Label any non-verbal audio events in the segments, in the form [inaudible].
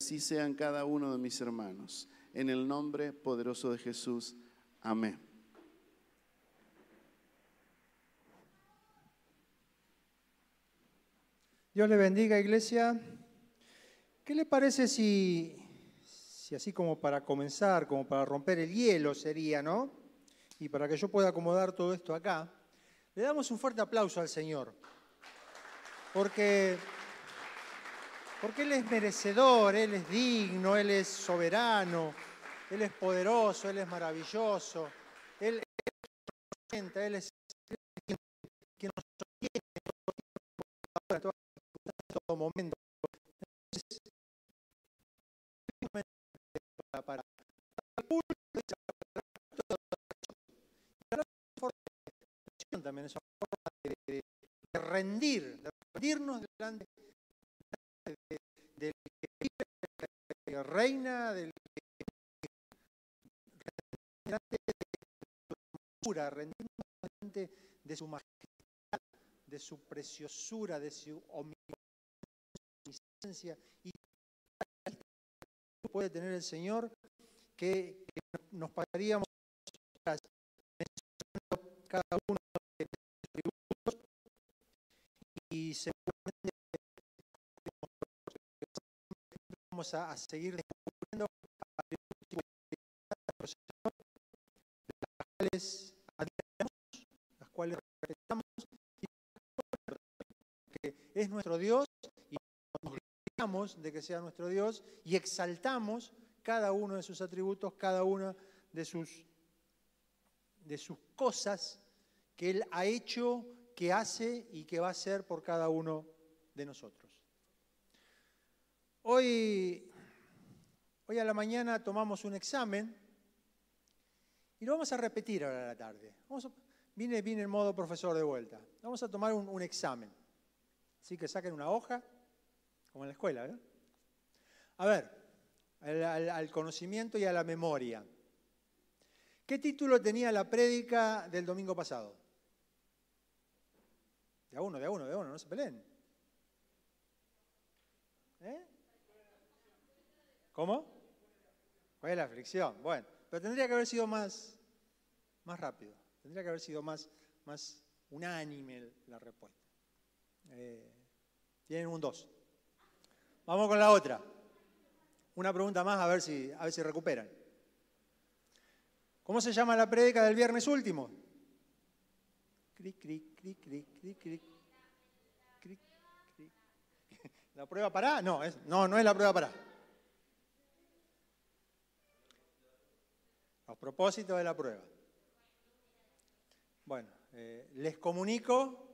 así sean cada uno de mis hermanos. En el nombre poderoso de Jesús. Amén. Dios le bendiga, iglesia. ¿Qué le parece si, si así como para comenzar, como para romper el hielo sería, ¿no? Y para que yo pueda acomodar todo esto acá, le damos un fuerte aplauso al Señor. Porque, porque Él es merecedor, Él es digno, Él es soberano, Él es poderoso, Él es maravilloso, Él, es Él es quien nos sostiene en todo, momento. Entonces, para, también es una forma de, de rendir, de rendirnos delante del que vive, que reina, del que de de su majestad, de su preciosura, de su omnisciencia y puede tener el Señor que, que nos pasaríamos cada uno de los tributos y seguramente vamos a, seguir descubriendo las cuales admiramos, las cuales respetamos que es nuestro Dios y nos de que sea nuestro Dios y exaltamos cada uno de sus atributos, cada una de sus, de sus cosas que Él ha hecho, que hace y que va a hacer por cada uno de nosotros. Hoy, hoy a la mañana tomamos un examen y lo vamos a repetir ahora a la tarde. Vamos a, vine, en modo profesor de vuelta. Vamos a tomar un, examen. Así que saquen una hoja, como en la escuela. A ver, al, conocimiento y a la memoria. ¿Qué título tenía la prédica del domingo pasado? De a uno, de a uno, de uno, no se peleen. ¿Eh? ¿Cómo? ¿Cuál es la aflicción? Bueno, pero tendría que haber sido más, más rápido. Tendría que haber sido más, más unánime la respuesta. Eh, tienen un 2. Vamos con la otra. Una pregunta más a ver si, a ver si recuperan. ¿Cómo se llama la prédica del viernes último? Cric, cric. [laughs] ¿La prueba para? No, es, no, no es la prueba para. Los propósitos de la prueba. Bueno, eh, les comunico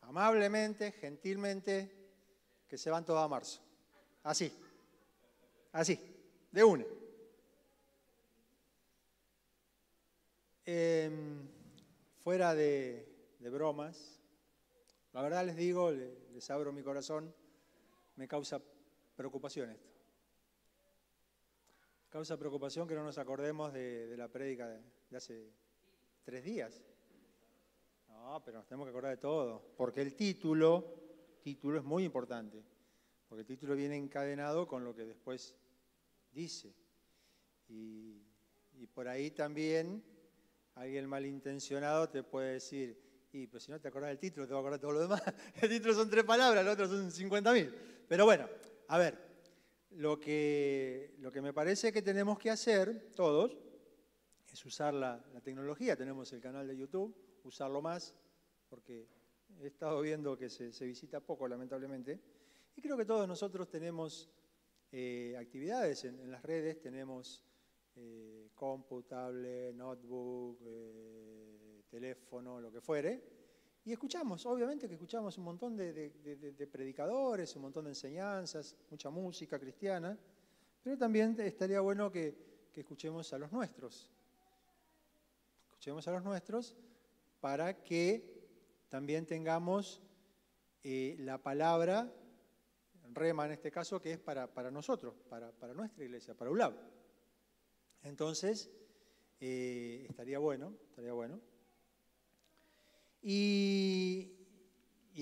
amablemente, gentilmente, que se van todos a marzo. Así, así, de una. Eh, fuera de, de, bromas, la verdad les digo, les, les abro mi corazón, me causa preocupación esto. Causa preocupación que no nos acordemos de, la prédica de, hace tres días. No, pero nos tenemos que acordar de todo, porque el título, título es muy importante, porque el título viene encadenado con lo que después dice. Y, por ahí también alguien malintencionado te puede decir, y pues si no te acordás del título, te vas a acordar todo lo demás. [laughs] El título son tres palabras, los otros son 50 mil. Pero bueno, a ver, lo que, lo que me parece que tenemos que hacer todos es usar la, tecnología. Tenemos el canal de YouTube, usarlo más, porque he estado viendo que se, visita poco, lamentablemente. Y creo que todos nosotros tenemos eh, actividades en, en, las redes, tenemos eh, compu, tablet, notebook, eh, teléfono, lo que fuere. Y escuchamos, obviamente que escuchamos un montón de, predicadores, un montón de enseñanzas, mucha música cristiana, pero también estaría bueno que, escuchemos a los nuestros. Escuchemos a los nuestros para que también tengamos eh, la palabra, rema en este caso, que es para, nosotros, para, para, nuestra iglesia, para ULAB. Entonces, eh, estaría bueno, estaría bueno. Y,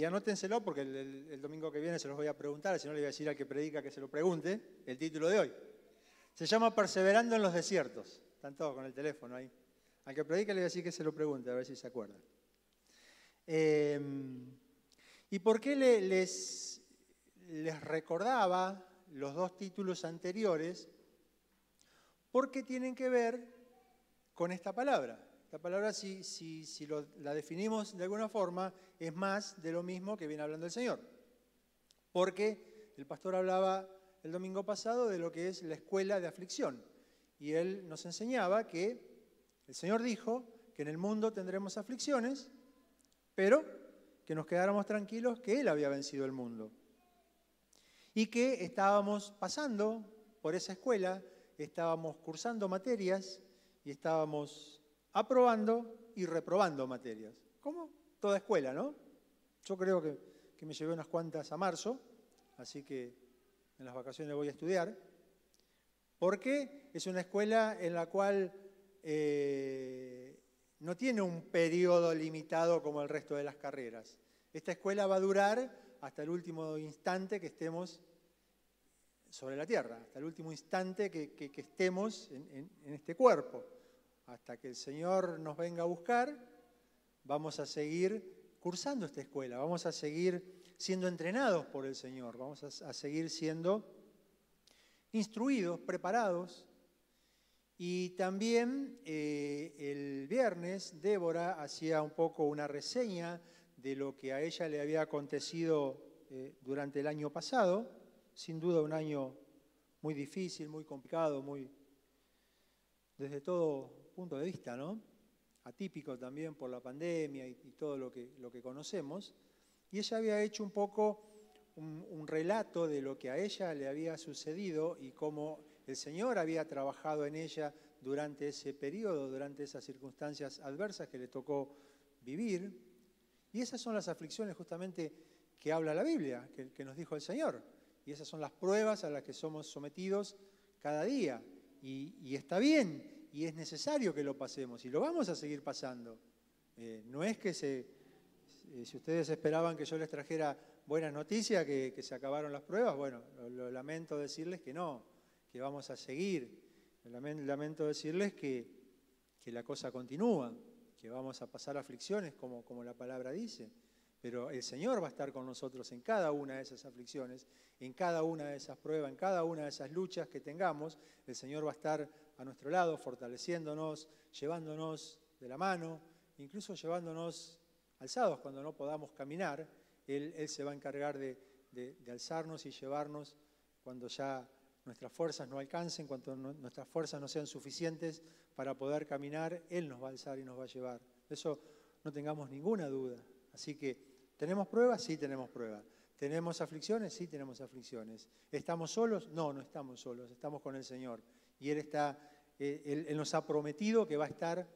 anótenselo porque el, domingo que viene se los voy a preguntar, si no le voy a decir al que predica que se lo pregunte, el título de hoy. Se llama Perseverando en los desiertos. Están todos con el teléfono ahí. Al que predica le voy a decir que se lo pregunte, a ver si se acuerdan. Em, ¿Y por qué les recordaba los dos títulos anteriores? Porque tienen que ver con esta palabra. Esta palabra, si la definimos de alguna forma, es más de lo mismo que viene hablando el Señor. Porque el pastor hablaba el domingo pasado de lo que es la escuela de aflicción. Y él nos enseñaba que el Señor dijo que en el mundo tendremos aflicciones, pero que nos quedáramos tranquilos que Él había vencido el mundo. Y que estábamos pasando por esa escuela, estábamos cursando materias y estábamos aprobando y reprobando materias. Como toda escuela, ¿no? Yo creo que, me llevé unas cuantas a marzo, así que en las vacaciones voy a estudiar, porque es una escuela en la cual eh, no tiene un periodo limitado como el resto de las carreras. Esta escuela va a durar hasta el último instante que estemos sobre la tierra, hasta el último instante que, estemos en este cuerpo. Hasta que el Señor nos venga a buscar, vamos a seguir cursando esta escuela, vamos a seguir siendo entrenados por el Señor, vamos a, seguir siendo instruidos, preparados. Y también eh, el viernes Débora hacía un poco una reseña de lo que a ella le había acontecido eh, durante el año pasado, sin duda un año muy difícil, muy complicado, muy desde todo punto de vista, ¿no? atípico también por la pandemia y, todo lo que, lo que conocemos, y ella había hecho un poco un, relato de lo que a ella le había sucedido y cómo el Señor había trabajado en ella durante ese periodo, durante esas circunstancias adversas que le tocó vivir. Y esas son las aflicciones justamente que habla la Biblia, que, nos dijo el Señor. Y esas son las pruebas a las que somos sometidos cada día. y está bien, y es necesario que lo pasemos y lo vamos a seguir pasando. Eh, no es que se, eh, si ustedes esperaban que yo les trajera buenas noticias, que, se acabaron las pruebas, bueno, lo, lamento decirles que no, que vamos a seguir. Lamento decirles que, que, la cosa continúa, que vamos a pasar aflicciones como, como la palabra dice. Pero el Señor va a estar con nosotros en cada una de esas aflicciones, en cada una de esas pruebas, en cada una de esas luchas que tengamos. El Señor va a estar a nuestro lado, fortaleciéndonos, llevándonos de la mano, incluso llevándonos alzados cuando no podamos caminar. Él, se va a encargar de, alzarnos y llevarnos cuando ya nuestras fuerzas no alcancen, cuando nuestras fuerzas no sean suficientes para poder caminar, Él nos va a alzar y nos va a llevar. De eso no tengamos ninguna duda. Así que, ¿tenemos pruebas? Sí, tenemos pruebas. ¿Tenemos aflicciones? Sí, tenemos aflicciones. ¿Estamos solos? No, no estamos solos, estamos con el Señor. Y Él, está, eh, él, nos ha prometido que va a estar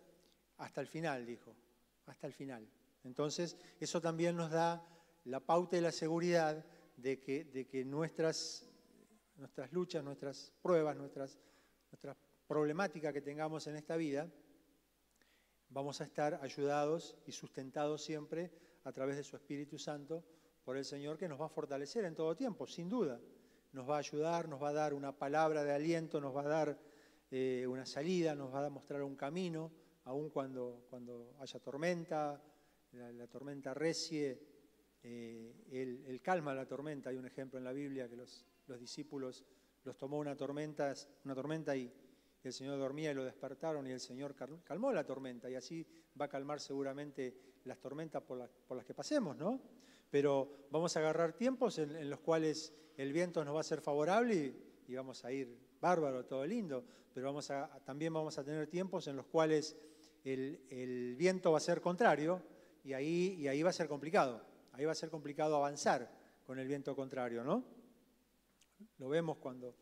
hasta el final, dijo, hasta el final. Entonces, eso también nos da la pauta y la seguridad de que, nuestras, luchas, nuestras pruebas, nuestras problemáticas que tengamos en esta vida, vamos a estar ayudados y sustentados siempre a través de su Espíritu Santo por el Señor que nos va a fortalecer en todo tiempo, sin duda nos va a ayudar, nos va a dar una palabra de aliento, nos va a dar eh, una salida, nos va a mostrar un camino, aun cuando, cuando haya tormenta, la, tormenta recie, eh, él, calma la tormenta. Hay un ejemplo en la Biblia que los, discípulos los tomó una tormenta, una tormenta y el Señor dormía y lo despertaron y el Señor calmó la tormenta y así va a calmar seguramente las tormentas por, por las que pasemos, ¿no? Pero vamos a agarrar tiempos en los cuales el viento nos va a ser favorable y, vamos a ir bárbaro, todo lindo, pero vamos a, también vamos a tener tiempos en los cuales el, viento va a ser contrario y ahí, va a ser complicado. Ahí va a ser complicado avanzar con el viento contrario, ¿no? Lo vemos cuando,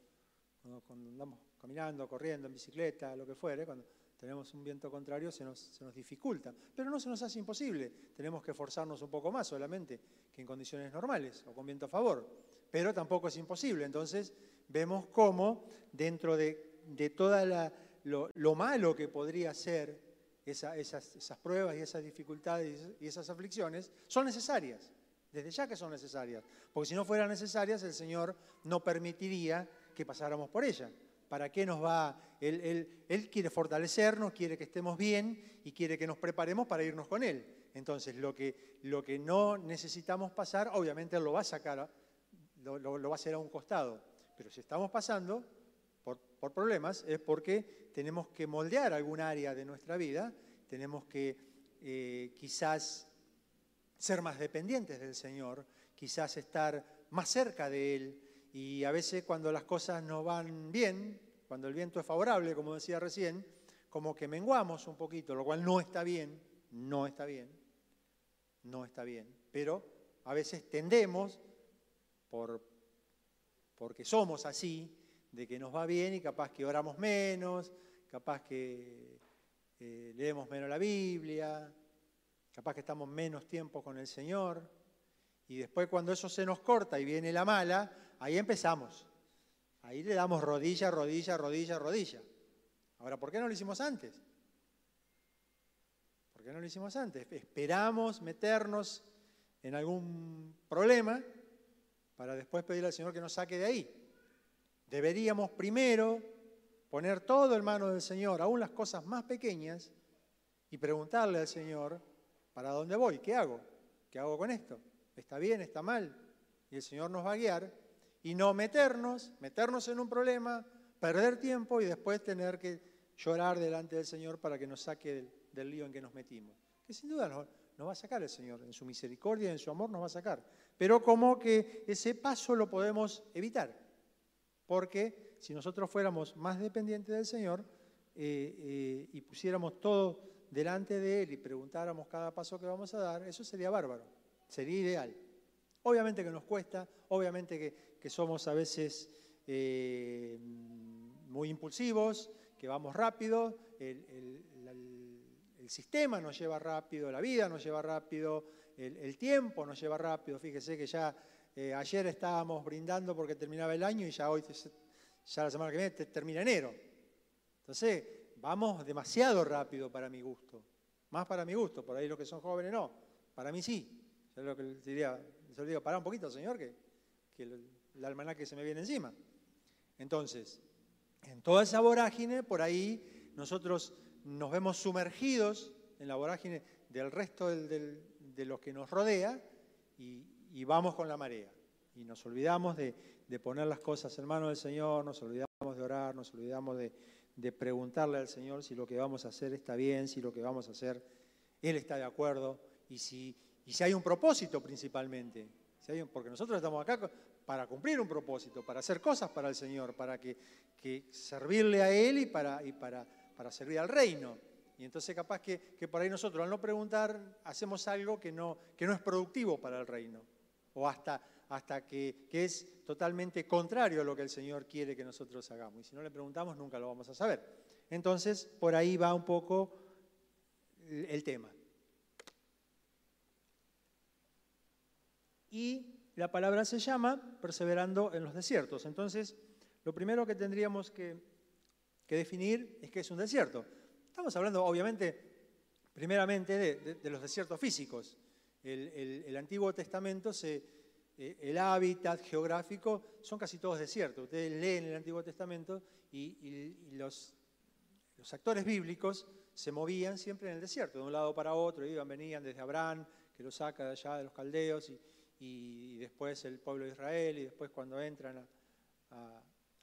cuando, andamos caminando, corriendo, en bicicleta, lo que fuere, cuando tenemos un viento contrario se nos, se nos, dificulta. Pero no se nos hace imposible. Tenemos que esforzarnos un poco más solamente que en condiciones normales o con viento a favor pero tampoco es imposible. Entonces vemos cómo dentro de, de todo lo, malo que podría ser esas, esas, pruebas y esas dificultades y esas aflicciones, son necesarias. Desde ya que son necesarias. Porque si no fueran necesarias, el Señor no permitiría que pasáramos por ellas. ¿Para qué nos va? Él, quiere fortalecernos, quiere que estemos bien y quiere que nos preparemos para irnos con Él. Entonces, lo que, no necesitamos pasar, obviamente Él lo va a sacar, lo, va a hacer a un costado. Pero si estamos pasando por, por problemas, es porque tenemos que moldear algún área de nuestra vida, tenemos que eh, quizás ser más dependientes del Señor, quizás estar más cerca de Él, y a veces cuando las cosas no van bien, cuando el viento es favorable, como decía recién, como que menguamos un poquito, lo cual no está bien, no está bien, no está bien. Pero a veces tendemos, por, porque somos así, de que nos va bien y capaz que oramos menos, capaz que eh, leemos menos la Biblia, capaz que estamos menos tiempo con el Señor. Y después cuando eso se nos corta y viene la mala, ahí empezamos. Ahí le damos rodilla, rodilla, rodilla, rodilla. Ahora, ¿por qué no lo hicimos antes? ¿Por qué no lo hicimos antes? Esperamos meternos en algún problema para después pedirle al Señor que nos saque de ahí. Deberíamos primero poner todo en manos del Señor, aún las cosas más pequeñas, y preguntarle al Señor, ¿para dónde voy? ¿Qué hago? ¿Qué hago con esto? ¿Está bien? ¿Está mal? Y el Señor nos va a guiar y no meternos, meternos en un problema, perder tiempo y después tener que llorar delante del Señor para que nos saque del, lío en que nos metimos. Que sin duda nos, va a sacar el Señor, en su misericordia en su amor nos va a sacar. Pero como que ese paso lo podemos evitar, porque si nosotros fuéramos más dependientes del Señor eh, eh, y pusiéramos todo delante de Él y preguntáramos cada paso que vamos a dar, eso sería bárbaro, sería ideal. Obviamente que nos cuesta, obviamente que, que somos a veces eh, muy impulsivos, que vamos rápido, el, sistema nos lleva rápido, la vida nos lleva rápido, el, tiempo nos lleva rápido. Fíjese que ya eh, ayer estábamos brindando porque terminaba el año y ya hoy, ya la semana que viene termina enero. Entonces, vamos demasiado rápido para mi gusto. Más para mi gusto, por ahí los que son jóvenes no. Para mí sí. Yo lo que diría, se lo digo, pará un poquito, señor, que el, el almanaque se me viene encima. Entonces, en toda esa vorágine, por ahí nosotros nos vemos sumergidos en la vorágine del resto de lo que nos rodea y, vamos con la marea. Y nos olvidamos de, poner las cosas en manos del Señor, nos olvidamos de orar, nos olvidamos de, de preguntarle al Señor si lo que vamos a hacer está bien, si lo que vamos a hacer Él está de acuerdo y si, y si hay un propósito principalmente. porque nosotros estamos acá para cumplir un propósito, para hacer cosas para el Señor, para que, servirle a Él y, para, servir al reino. Y entonces capaz que, que, por ahí nosotros al no preguntar hacemos algo que no, es productivo para el reino, o hasta, hasta que, que es totalmente contrario a lo que el Señor quiere que nosotros hagamos. Y si no le preguntamos nunca lo vamos a saber. Entonces, por ahí va un poco el tema. Y la palabra se llama perseverando en los desiertos. Entonces, lo primero que tendríamos que, definir es que es un desierto. Estamos hablando, obviamente, primeramente de, los desiertos físicos. El, Antiguo Testamento, eh, el hábitat geográfico, son casi todos desiertos. Ustedes leen el Antiguo Testamento y, los, los actores bíblicos se movían siempre en el desierto, de un lado para otro, iban, venían desde Abraham, que lo saca de allá de los caldeos, y, y después el pueblo de Israel y después cuando entran a,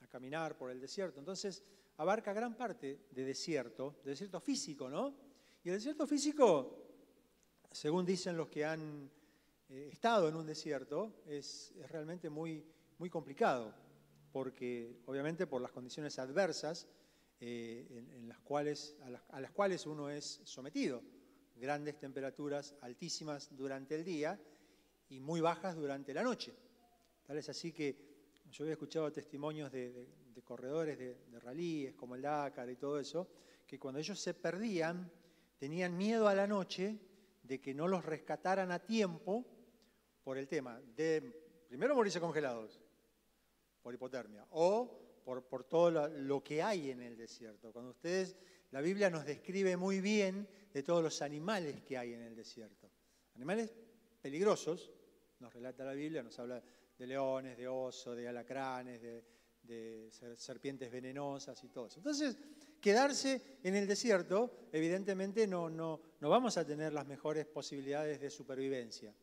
caminar por el desierto. Entonces abarca gran parte de desierto, de desierto físico, ¿no? Y el desierto físico, según dicen los que han eh, estado en un desierto, es, realmente muy, muy complicado, porque obviamente por las condiciones adversas eh, en, las cuales, a las cuales uno es sometido, grandes temperaturas altísimas durante el día, y muy bajas durante la noche. Tal es así que yo había escuchado testimonios de, corredores de, de, rallyes como el Dakar y todo eso, que cuando ellos se perdían tenían miedo a la noche de que no los rescataran a tiempo por el tema de, primero, morirse congelados por hipotermia o por, por todo lo, lo que hay en el desierto. Cuando ustedes, la Biblia nos describe muy bien de todos los animales que hay en el desierto. Animales peligrosos, nos relata la Biblia, nos habla de leones, de osos, de alacranes, de, serpientes venenosas y todo eso. Entonces, quedarse en el desierto, evidentemente no, no, no vamos a tener las mejores posibilidades de supervivencia.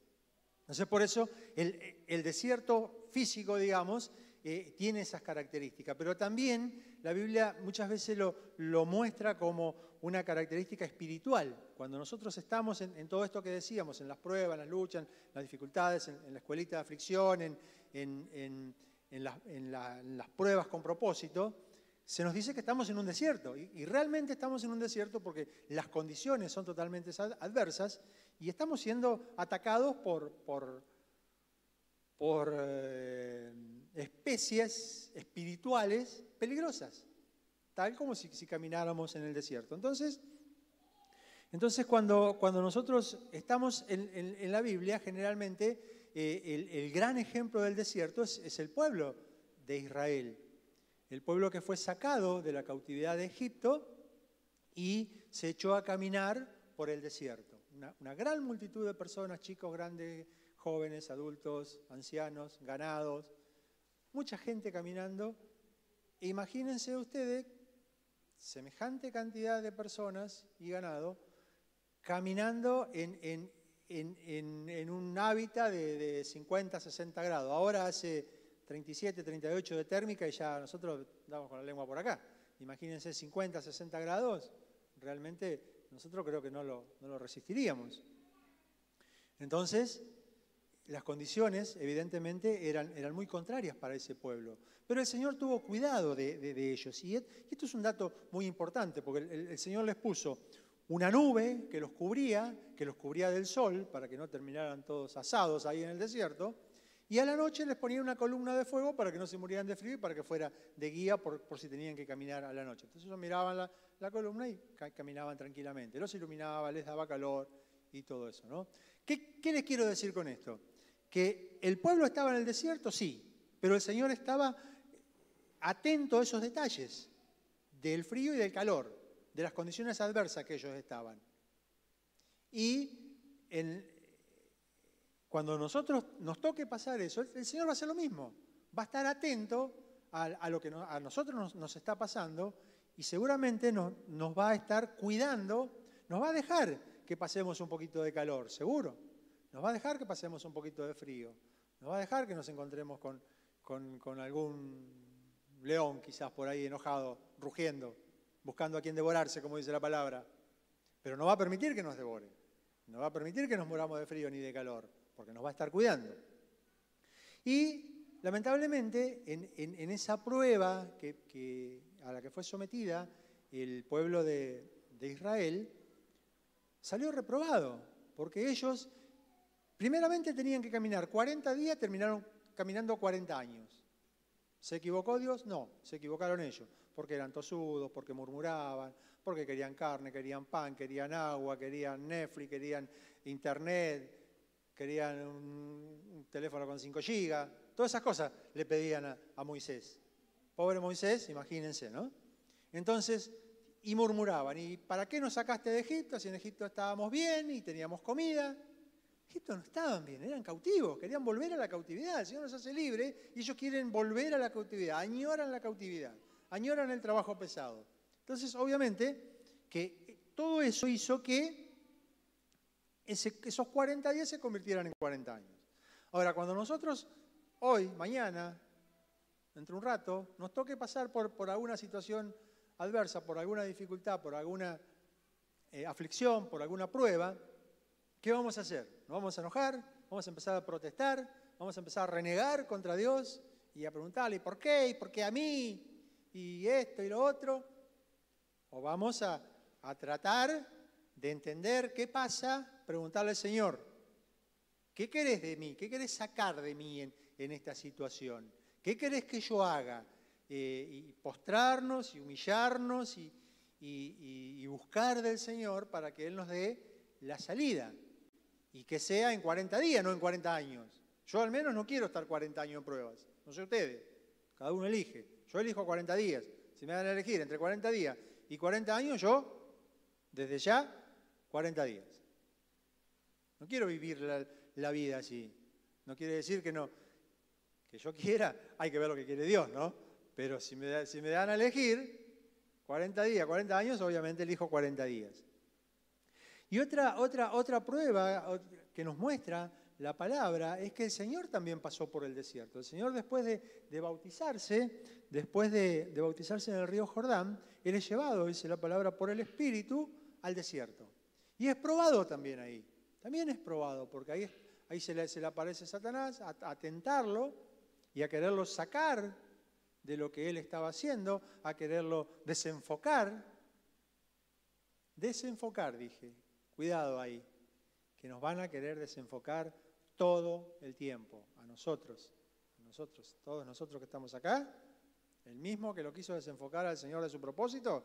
Entonces, por eso el, desierto físico, digamos, eh, tiene esas características, pero también la Biblia muchas veces lo, lo muestra como una característica espiritual. Cuando nosotros estamos en, todo esto que decíamos, en las pruebas, en las luchas, en las dificultades, en, la escuelita de aflicción, en, en las pruebas con propósito, se nos dice que estamos en un desierto. Y, realmente estamos en un desierto porque las condiciones son totalmente adversas y estamos siendo atacados por eh, especies espirituales peligrosas, tal como si, camináramos en el desierto. Entonces, entonces cuando, cuando nosotros estamos en, la Biblia, generalmente eh, el, gran ejemplo del desierto es, el pueblo de Israel el pueblo que fue sacado de la cautividad de Egipto y se echó a caminar por el desierto. Una, gran multitud de personas, chicos, grandes, jóvenes, adultos, ancianos, ganados, mucha gente caminando. E imagínense ustedes semejante cantidad de personas y ganado caminando en, un hábitat de, de 50, 60 grados. Ahora hace 37, 38 de térmica y ya nosotros damos con la lengua por acá. Imagínense 50, 60 grados, realmente nosotros creo que no lo, resistiríamos. Entonces, las condiciones evidentemente eran, eran, muy contrarias para ese pueblo. Pero el Señor tuvo cuidado de, ellos. Y esto es un dato muy importante, porque el, Señor les puso una nube que los cubría, que los cubría del sol, para que no terminaran todos asados ahí en el desierto. Y a la noche les ponía una columna de fuego para que no se murieran de frío y para que fuera de guía por, si tenían que caminar a la noche. Entonces ellos miraban la, columna y caminaban tranquilamente. Los iluminaba, les daba calor y todo eso. ¿no? ¿Qué, ¿Qué les quiero decir con esto? Que el pueblo estaba en el desierto, sí, pero el Señor estaba atento a esos detalles del frío y del calor, de las condiciones adversas que ellos estaban. Y cuando nosotros nos toque pasar eso, el Señor va a hacer lo mismo. Va a estar atento a, lo que a nosotros nos, está pasando y seguramente nos, va a estar cuidando, nos va a dejar que pasemos un poquito de calor, seguro. Nos va a dejar que pasemos un poquito de frío. Nos va a dejar que nos encontremos con, con algún león quizás por ahí enojado, rugiendo, buscando a quien devorarse, como dice la palabra. Pero no va a permitir que nos devore. No va a permitir que nos moramos de frío ni de calor porque nos va a estar cuidando. Y lamentablemente en, esa prueba que, a la que fue sometida el pueblo de, Israel, salió reprobado, porque ellos primeramente tenían que caminar 40 días, terminaron caminando 40 años. ¿Se equivocó Dios? No, se equivocaron ellos, porque eran tosudos, porque murmuraban, porque querían carne, querían pan, querían agua, querían Netflix, querían internet, querían un, teléfono con 5 gigas, todas esas cosas le pedían a, Moisés. Pobre Moisés, imagínense, ¿no? Entonces, y murmuraban, ¿y para qué nos sacaste de Egipto si en Egipto estábamos bien y teníamos comida? Egipto no estaban bien, eran cautivos, querían volver a la cautividad. El Señor nos hace libre y ellos quieren volver a la cautividad, añoran la cautividad, añoran el trabajo pesado. Entonces, obviamente, que todo eso hizo que esos 40 días se convirtieran en 40 años. Ahora, cuando nosotros hoy, mañana, dentro de un rato, nos toque pasar por, alguna situación adversa, por alguna dificultad, por alguna eh, aflicción, por alguna prueba, ¿qué vamos a hacer? ¿Nos vamos a enojar? ¿Vamos a empezar a protestar? ¿Vamos a empezar a renegar contra Dios y a preguntarle por qué? ¿Y por qué a mí? ¿Y esto y lo otro? ¿O vamos a, tratar de entender qué pasa preguntarle al Señor, ¿qué querés de mí? ¿Qué querés sacar de mí en, esta situación? ¿Qué querés que yo haga? Eh, y postrarnos y humillarnos y, buscar del Señor para que Él nos dé la salida. Y que sea en 40 días, no en 40 años. Yo al menos no quiero estar 40 años en pruebas. No sé ustedes. Cada uno elige. Yo elijo 40 días. Si me dan a elegir entre 40 días y 40 años, yo, desde ya, 40 días. No quiero vivir la, vida así. No quiere decir que no, que yo quiera, hay que ver lo que quiere Dios, ¿no? Pero si me, si me dan a elegir 40 días, 40 años, obviamente elijo 40 días. Y otra, otra, otra prueba que nos muestra la palabra es que el Señor también pasó por el desierto. El Señor después de, bautizarse, después de, bautizarse en el río Jordán, Él es llevado, dice la palabra, por el Espíritu al desierto. Y es probado también ahí. También es probado, porque ahí, ahí se, le, se le aparece Satanás a, a tentarlo y a quererlo sacar de lo que él estaba haciendo, a quererlo desenfocar. Desenfocar, dije. Cuidado ahí, que nos van a querer desenfocar todo el tiempo, a nosotros, a nosotros, todos nosotros que estamos acá, el mismo que lo quiso desenfocar al Señor de su propósito,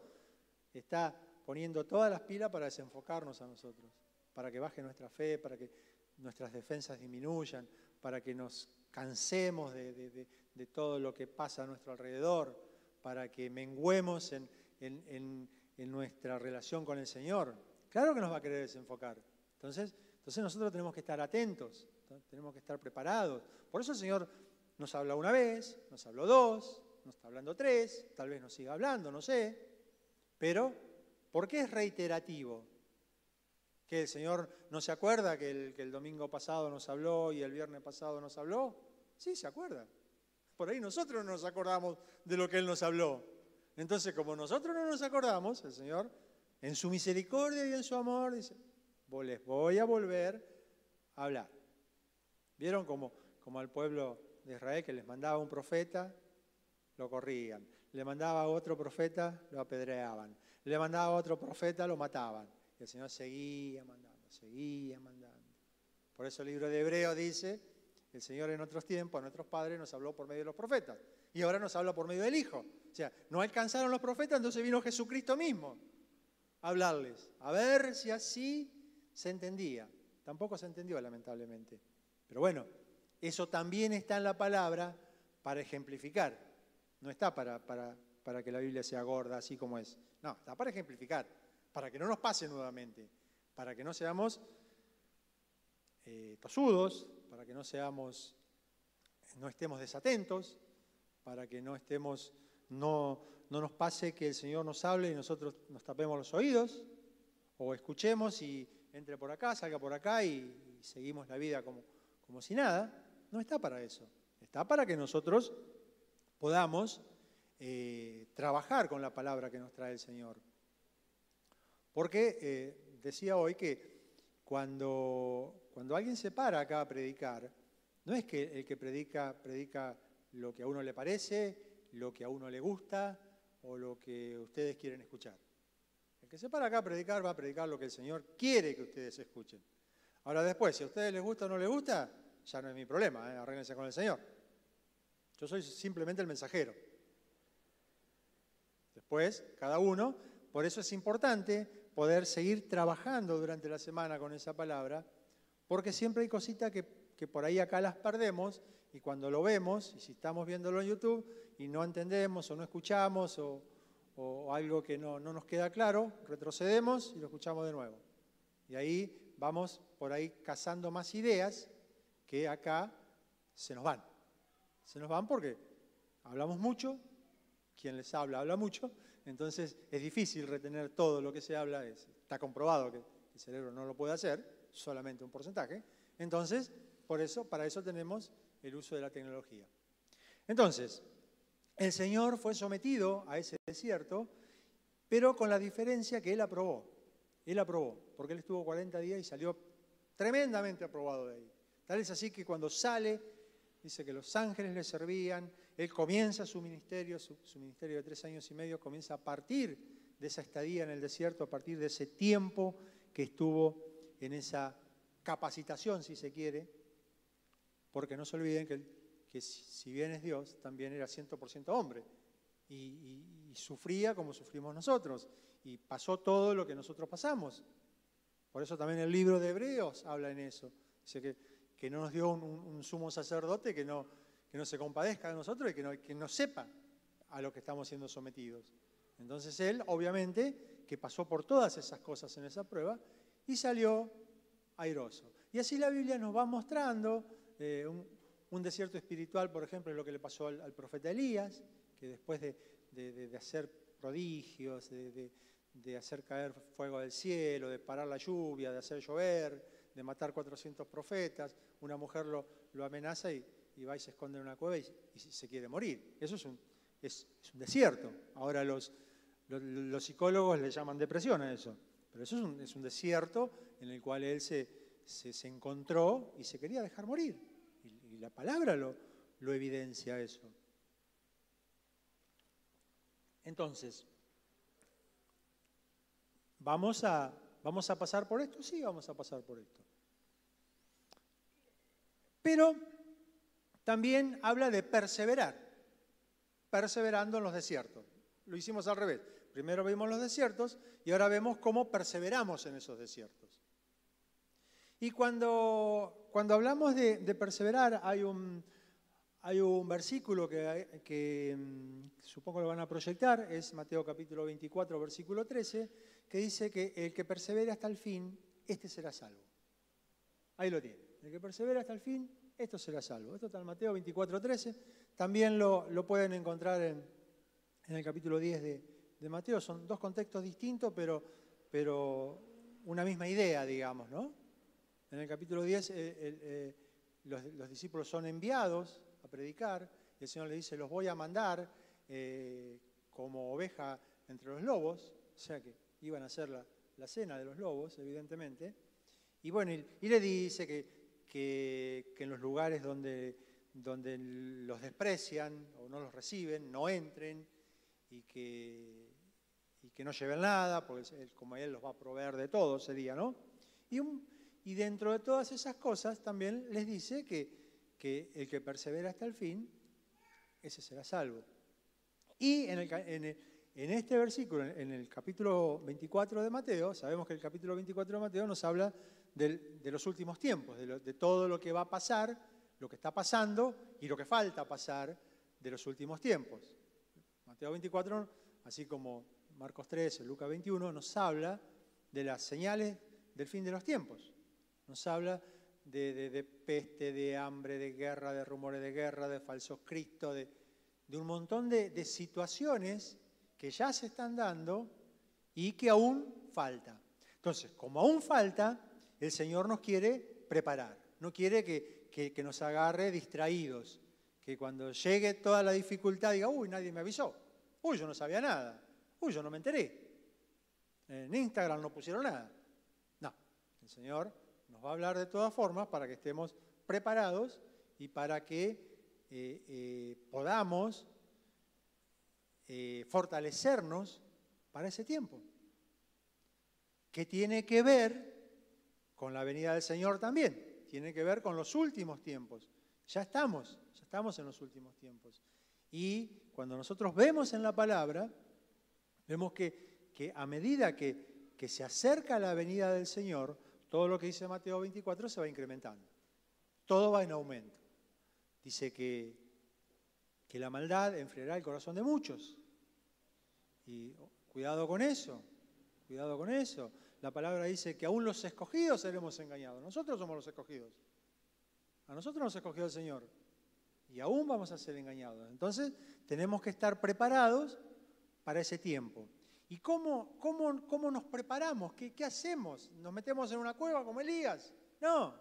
está poniendo todas las pilas para desenfocarnos a nosotros, para que baje nuestra fe, para que nuestras defensas disminuyan, para que nos cansemos de, todo lo que pasa a nuestro alrededor, para que menguemos en, en nuestra relación con el Señor. Claro que nos va a querer desenfocar. Entonces, entonces nosotros tenemos que estar atentos, tenemos que estar preparados. Por eso el Señor nos habla una vez, nos habló dos, nos está hablando tres, tal vez nos siga hablando, no sé. Pero, ¿por qué es reiterativo? ¿Que el Señor no se acuerda que el, que el domingo pasado nos habló y el viernes pasado nos habló? Sí, se acuerda. Por ahí nosotros no nos acordamos de lo que Él nos habló. Entonces, como nosotros no nos acordamos, el Señor, en su misericordia y en su amor, dice, les voy a volver a hablar. ¿Vieron como, al pueblo de Israel que les mandaba un profeta, lo corrían? Le mandaba otro profeta, lo apedreaban. Le mandaba otro profeta, lo mataban. Y el Señor seguía mandando, seguía mandando. Por eso el libro de Hebreo dice, el Señor en otros tiempos, a nuestros padres, nos habló por medio de los profetas. Y ahora nos habla por medio del Hijo. O sea, no alcanzaron los profetas, entonces vino Jesucristo mismo hablarles. A ver si así se entendía. Tampoco se entendió, lamentablemente. Pero bueno, eso también está en la palabra para ejemplificar. No está para, para, que la Biblia sea gorda, así como es. No, está para ejemplificar, para que no nos pase nuevamente, para que no seamos eh, tosudos, para que no seamos, no estemos desatentos, para que no estemos, no, no nos pase que el Señor nos hable y nosotros nos tapemos los oídos, o escuchemos y entre por acá, salga por acá y, seguimos la vida como, como si nada. No está para eso. Está para que nosotros podamos eh, trabajar con la palabra que nos trae el Señor. Porque eh, decía hoy que cuando, cuando alguien se para acá a predicar, no es que el que predica predica lo que a uno le parece, lo que a uno le gusta o lo que ustedes quieren escuchar que se para acá a predicar va a predicar lo que el Señor quiere que ustedes escuchen. Ahora después, si a ustedes les gusta o no les gusta, ya no es mi problema, ¿eh? arréglense con el Señor. Yo soy simplemente el mensajero. Después, cada uno, por eso es importante poder seguir trabajando durante la semana con esa palabra, porque siempre hay cositas que, que por ahí acá las perdemos y cuando lo vemos, y si estamos viéndolo en YouTube y no entendemos o no escuchamos o, algo que no, nos queda claro, retrocedemos y lo escuchamos de nuevo. Y ahí vamos por ahí cazando más ideas que acá se nos van. Se nos van porque hablamos mucho, quien les habla habla mucho, entonces es difícil retener todo lo que se habla, está comprobado que el cerebro no lo puede hacer, solamente un porcentaje. Entonces, por eso, para eso tenemos el uso de la tecnología. Entonces, el Señor fue sometido a ese desierto, pero con la diferencia que Él aprobó. Él aprobó, porque Él estuvo 40 días y salió tremendamente aprobado de ahí. Tal es así que cuando sale, dice que los ángeles le servían, Él comienza su ministerio, su, ministerio de tres años y medio comienza a partir de esa estadía en el desierto, a partir de ese tiempo que estuvo en esa capacitación, si se quiere, porque no se olviden que que si bien es Dios, también era 100% hombre y, sufría como sufrimos nosotros y pasó todo lo que nosotros pasamos. Por eso también el libro de Hebreos habla en eso. Dice que, que no nos dio un, sumo sacerdote que no, que no se compadezca de nosotros y que no, que no sepa a lo que estamos siendo sometidos. Entonces él, obviamente, que pasó por todas esas cosas en esa prueba y salió airoso. Y así la Biblia nos va mostrando eh, un, desierto espiritual, por ejemplo, es lo que le pasó al, profeta Elías, que después de, hacer prodigios, de, hacer caer fuego del cielo, de parar la lluvia, de hacer llover, de matar 400 profetas, una mujer lo, amenaza y, va y se esconde en una cueva y, se quiere morir. Eso es un, es, un desierto. Ahora los, psicólogos le llaman depresión a eso, pero eso es un, es un desierto en el cual él se, encontró y se quería dejar morir. Y, la palabra lo, lo evidencia eso. Entonces, ¿vamos a, ¿vamos a pasar por esto? Sí, vamos a pasar por esto. Pero también habla de perseverar, perseverando en los desiertos. Lo hicimos al revés. Primero vimos los desiertos y ahora vemos cómo perseveramos en esos desiertos. Y cuando, cuando hablamos de, perseverar, hay un, hay un versículo que, que mm, supongo lo van a proyectar, es Mateo capítulo 24, versículo 13, que dice que el que persevere hasta el fin, este será salvo. Ahí lo tiene. El que persevera hasta el fin, esto será salvo. Esto está en Mateo 24, 13. También lo, lo pueden encontrar en, en, el capítulo 10 de, de, Mateo. Son dos contextos distintos, pero, pero una misma idea, digamos, ¿no? En el capítulo 10 eh, eh, los, discípulos son enviados a predicar y el Señor le dice, los voy a mandar eh, como oveja entre los lobos, o sea que iban a hacer la, cena de los lobos, evidentemente. Y bueno, y, le dice que, en los lugares donde, donde los desprecian o no los reciben, no entren y que, y que no lleven nada, porque como Él los va a proveer de todo sería, ¿no? Y un, y dentro de todas esas cosas también les dice que, el que persevera hasta el fin, ese será salvo. Y en, este versículo, en el capítulo 24 de Mateo, sabemos que el capítulo 24 de Mateo nos habla de los últimos tiempos, de, de todo lo que va a pasar, lo que está pasando y lo que falta pasar de los últimos tiempos. Mateo 24, así como Marcos 13, Lucas 21, nos habla de las señales del fin de los tiempos. Nos habla de, peste, de hambre, de guerra, de rumores de guerra, de falsos cristos, de, un montón de, situaciones que ya se están dando y que aún falta. Entonces, como aún falta, el Señor nos quiere preparar, no quiere que, que, nos agarre distraídos, que cuando llegue toda la dificultad diga, uy, nadie me avisó, uy, yo no sabía nada, uy, yo no me enteré, en Instagram no pusieron nada. No, el Señor va a hablar de todas formas para que estemos preparados y para que eh, eh, podamos eh, fortalecernos para ese tiempo, que tiene que ver con la venida del Señor también, tiene que ver con los últimos tiempos. Ya estamos, ya estamos en los últimos tiempos. Y cuando nosotros vemos en la palabra, vemos que, que a medida que, que se acerca la venida del Señor, todo lo que dice Mateo 24 se va incrementando. Todo va en aumento. Dice que, que la maldad enfriará el corazón de muchos. Y cuidado con eso, cuidado con eso. La palabra dice que aún los escogidos seremos engañados. Nosotros somos los escogidos. A nosotros nos escogió el Señor. Y aún vamos a ser engañados. Entonces tenemos que estar preparados para ese tiempo. ¿Y cómo, cómo, cómo nos preparamos? ¿Qué, ¿Qué, hacemos? ¿Nos metemos en una cueva como Elías? No,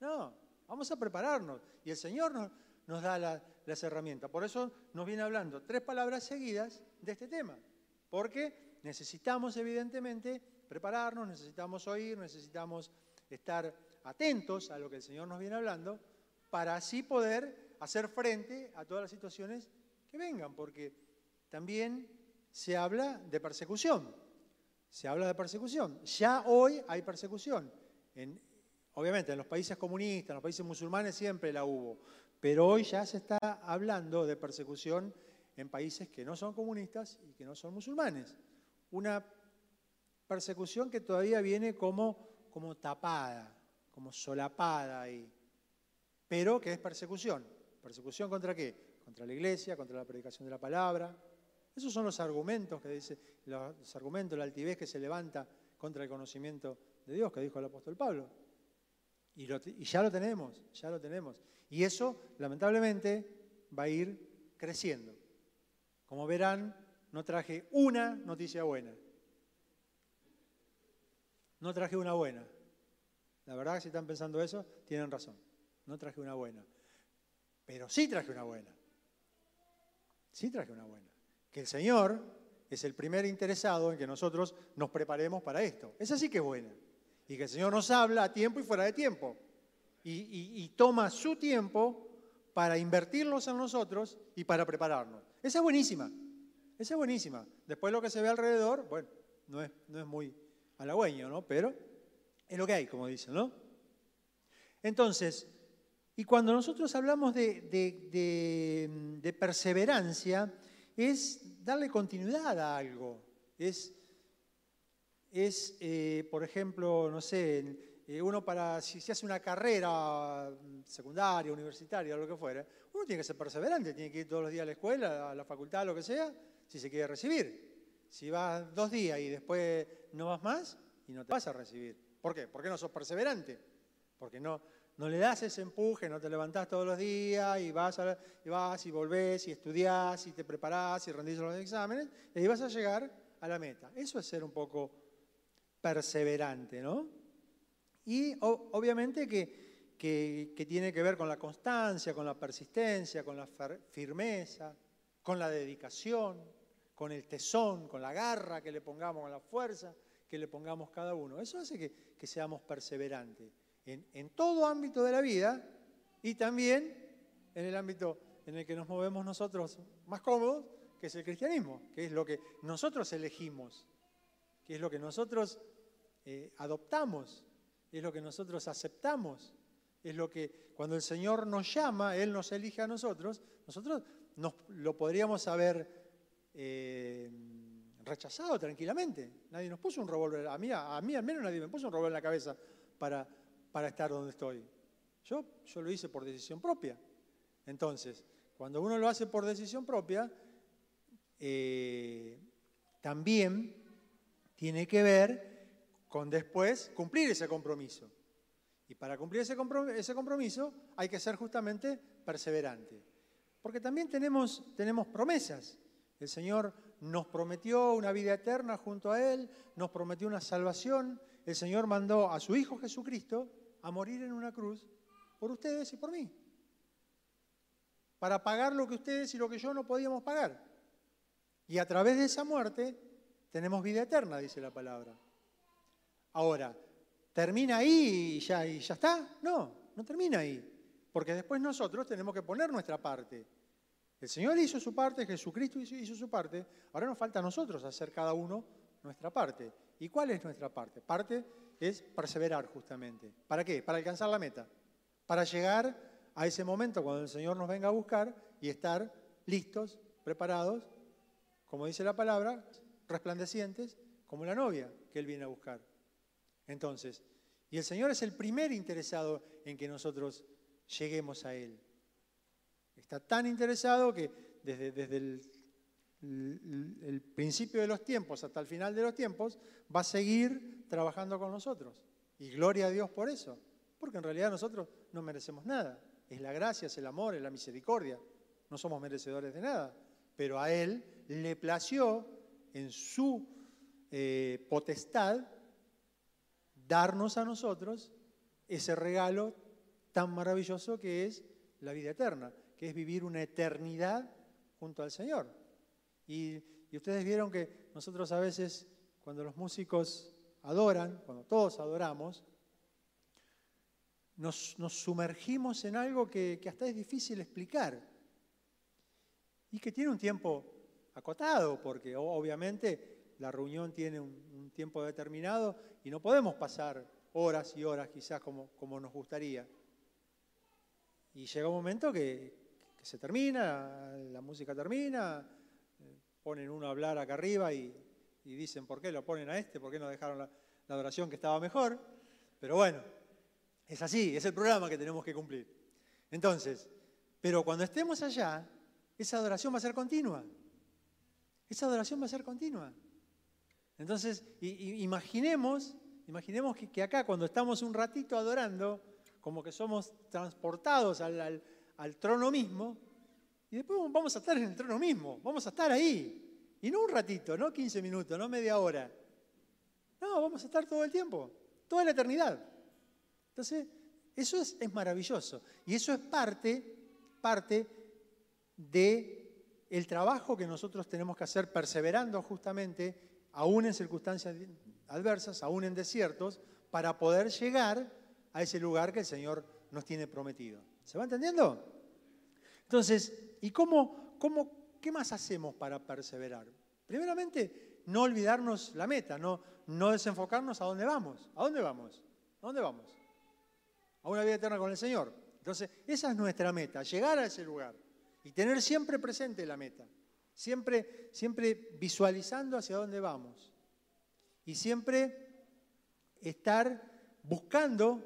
no, vamos a prepararnos. Y el Señor nos, nos da las herramientas. Por eso nos viene hablando tres palabras seguidas de este tema. Porque necesitamos, evidentemente, prepararnos, necesitamos oír, necesitamos estar atentos a lo que el Señor nos viene hablando para así poder hacer frente a todas las situaciones que vengan. Porque también se habla de persecución. Se habla de persecución. Ya hoy hay persecución. obviamente en los países comunistas, en los países musulmanes siempre la hubo, pero hoy ya se está hablando de persecución en países que no son comunistas y que no son musulmanes. Una persecución que todavía viene como, como tapada, como solapada ahí, pero que es persecución. ¿Persecución contra qué? Contra la iglesia, contra la predicación de la palabra, esos son los argumentos que dice, los argumentos, la altivez que se levanta contra el conocimiento de Dios, que dijo el apóstol Pablo. Y, ya lo tenemos, ya lo tenemos. Y eso, lamentablemente, va a ir creciendo. Como verán, no traje una noticia buena. No traje una buena. La verdad, si están pensando eso, tienen razón. No traje una buena. Pero sí traje una buena. Sí traje una buena. Que el Señor es el primer interesado en que nosotros nos preparemos para esto. Esa sí que es buena. Y que el Señor nos habla a tiempo y fuera de tiempo. Y, toma su tiempo para invertirlos en nosotros y para prepararnos. Esa es buenísima. Esa es buenísima. Después lo que se ve alrededor, bueno, no es, no es muy halagüeño, ¿no? Pero es lo que hay, como dicen, ¿no? Entonces, y cuando nosotros hablamos de, perseverancia, es darle continuidad a algo. Es, es eh, por ejemplo, no sé, eh, uno para, si se hace una carrera secundaria, universitaria, lo que fuera, uno tiene que ser perseverante, tiene que ir todos los días a la escuela, a la facultad, lo que sea, si se quiere recibir. Si vas dos días y después no vas más, y no te vas a recibir. ¿Por qué? Porque no sos perseverante. Porque no, no le das ese empuje, no te levantás todos los días y vas, y vas y volvés y estudiás y te preparás y rendís los exámenes y vas a llegar a la meta. Eso es ser un poco perseverante, ¿no? Y obviamente que, que, tiene que ver con la constancia, con la persistencia, con la firmeza, con la dedicación, con el tesón, con la garra que le pongamos, con la fuerza que le pongamos cada uno. Eso hace que, que seamos perseverantes en, todo ámbito de la vida y también en el ámbito en el que nos movemos nosotros más cómodos, que es el cristianismo, que es lo que nosotros elegimos, que es lo que nosotros eh, adoptamos, es lo que nosotros aceptamos, es lo que cuando el Señor nos llama, Él nos elige a nosotros, nosotros nos, lo podríamos haber eh, rechazado tranquilamente. Nadie nos puso un revólver, a mí, a mí al menos nadie me puso un revólver en la cabeza para para estar donde estoy. Yo, yo lo hice por decisión propia. Entonces, cuando uno lo hace por decisión propia, eh, también tiene que ver con después cumplir ese compromiso. Y para cumplir ese compromiso, hay que ser justamente perseverante. Porque también tenemos, tenemos promesas. El Señor nos prometió una vida eterna junto a Él, nos prometió una salvación. El Señor mandó a su Hijo Jesucristo a morir en una cruz por ustedes y por mí. Para pagar lo que ustedes y lo que yo no podíamos pagar. Y a través de esa muerte tenemos vida eterna, dice la palabra. Ahora, ¿termina ahí y ya, y ya está? No, no termina ahí. Porque después nosotros tenemos que poner nuestra parte. El Señor hizo su parte, Jesucristo hizo su parte, ahora nos falta a nosotros hacer cada uno nuestra parte. ¿Y cuál es nuestra parte? Parte es perseverar justamente. ¿Para qué? Para alcanzar la meta. Para llegar a ese momento cuando el Señor nos venga a buscar y estar listos, preparados, como dice la palabra, resplandecientes, como la novia que Él viene a buscar. Entonces, y el Señor es el primer interesado en que nosotros lleguemos a Él. Está tan interesado que desde, desde el el principio de los tiempos hasta el final de los tiempos, va a seguir trabajando con nosotros. Y gloria a Dios por eso, porque en realidad nosotros no merecemos nada. Es la gracia, es el amor, es la misericordia. No somos merecedores de nada. Pero a Él le plació en su eh, potestad darnos a nosotros ese regalo tan maravilloso que es la vida eterna, que es vivir una eternidad junto al Señor. Y, ustedes vieron que nosotros a veces, cuando los músicos adoran, cuando todos adoramos, nos, sumergimos en algo que, hasta es difícil explicar y que tiene un tiempo acotado, porque obviamente la reunión tiene un, tiempo determinado y no podemos pasar horas y horas quizás como, nos gustaría. Y llega un momento que se termina, la música termina, ponen uno a hablar acá arriba y, dicen, ¿por qué lo ponen a este? ¿Por qué no dejaron la, adoración que estaba mejor? Pero bueno, es así, es el programa que tenemos que cumplir. Entonces, pero cuando estemos allá, esa adoración va a ser continua. Esa adoración va a ser continua. Entonces, imaginemos, imaginemos que, que, acá cuando estamos un ratito adorando, como que somos transportados al, al trono mismo y después vamos a estar en el trono mismo, vamos a estar ahí. Y no un ratito, no 15 minutos, no media hora. No, vamos a estar todo el tiempo, toda la eternidad. Entonces, eso es, maravilloso. Y eso es parte, parte de trabajo que nosotros tenemos que hacer perseverando justamente, aún en circunstancias adversas, aún en desiertos, para poder llegar a ese lugar que el Señor nos tiene prometido. ¿Se va entendiendo? Entonces, ¿y cómo, cómo, qué más hacemos para perseverar? Primeramente, no olvidarnos la meta, no, no desenfocarnos a dónde vamos. ¿A dónde vamos? ¿A dónde vamos? A una vida eterna con el Señor. Entonces, esa es nuestra meta, llegar a ese lugar y tener siempre presente la meta, siempre, siempre visualizando hacia dónde vamos y siempre estar buscando,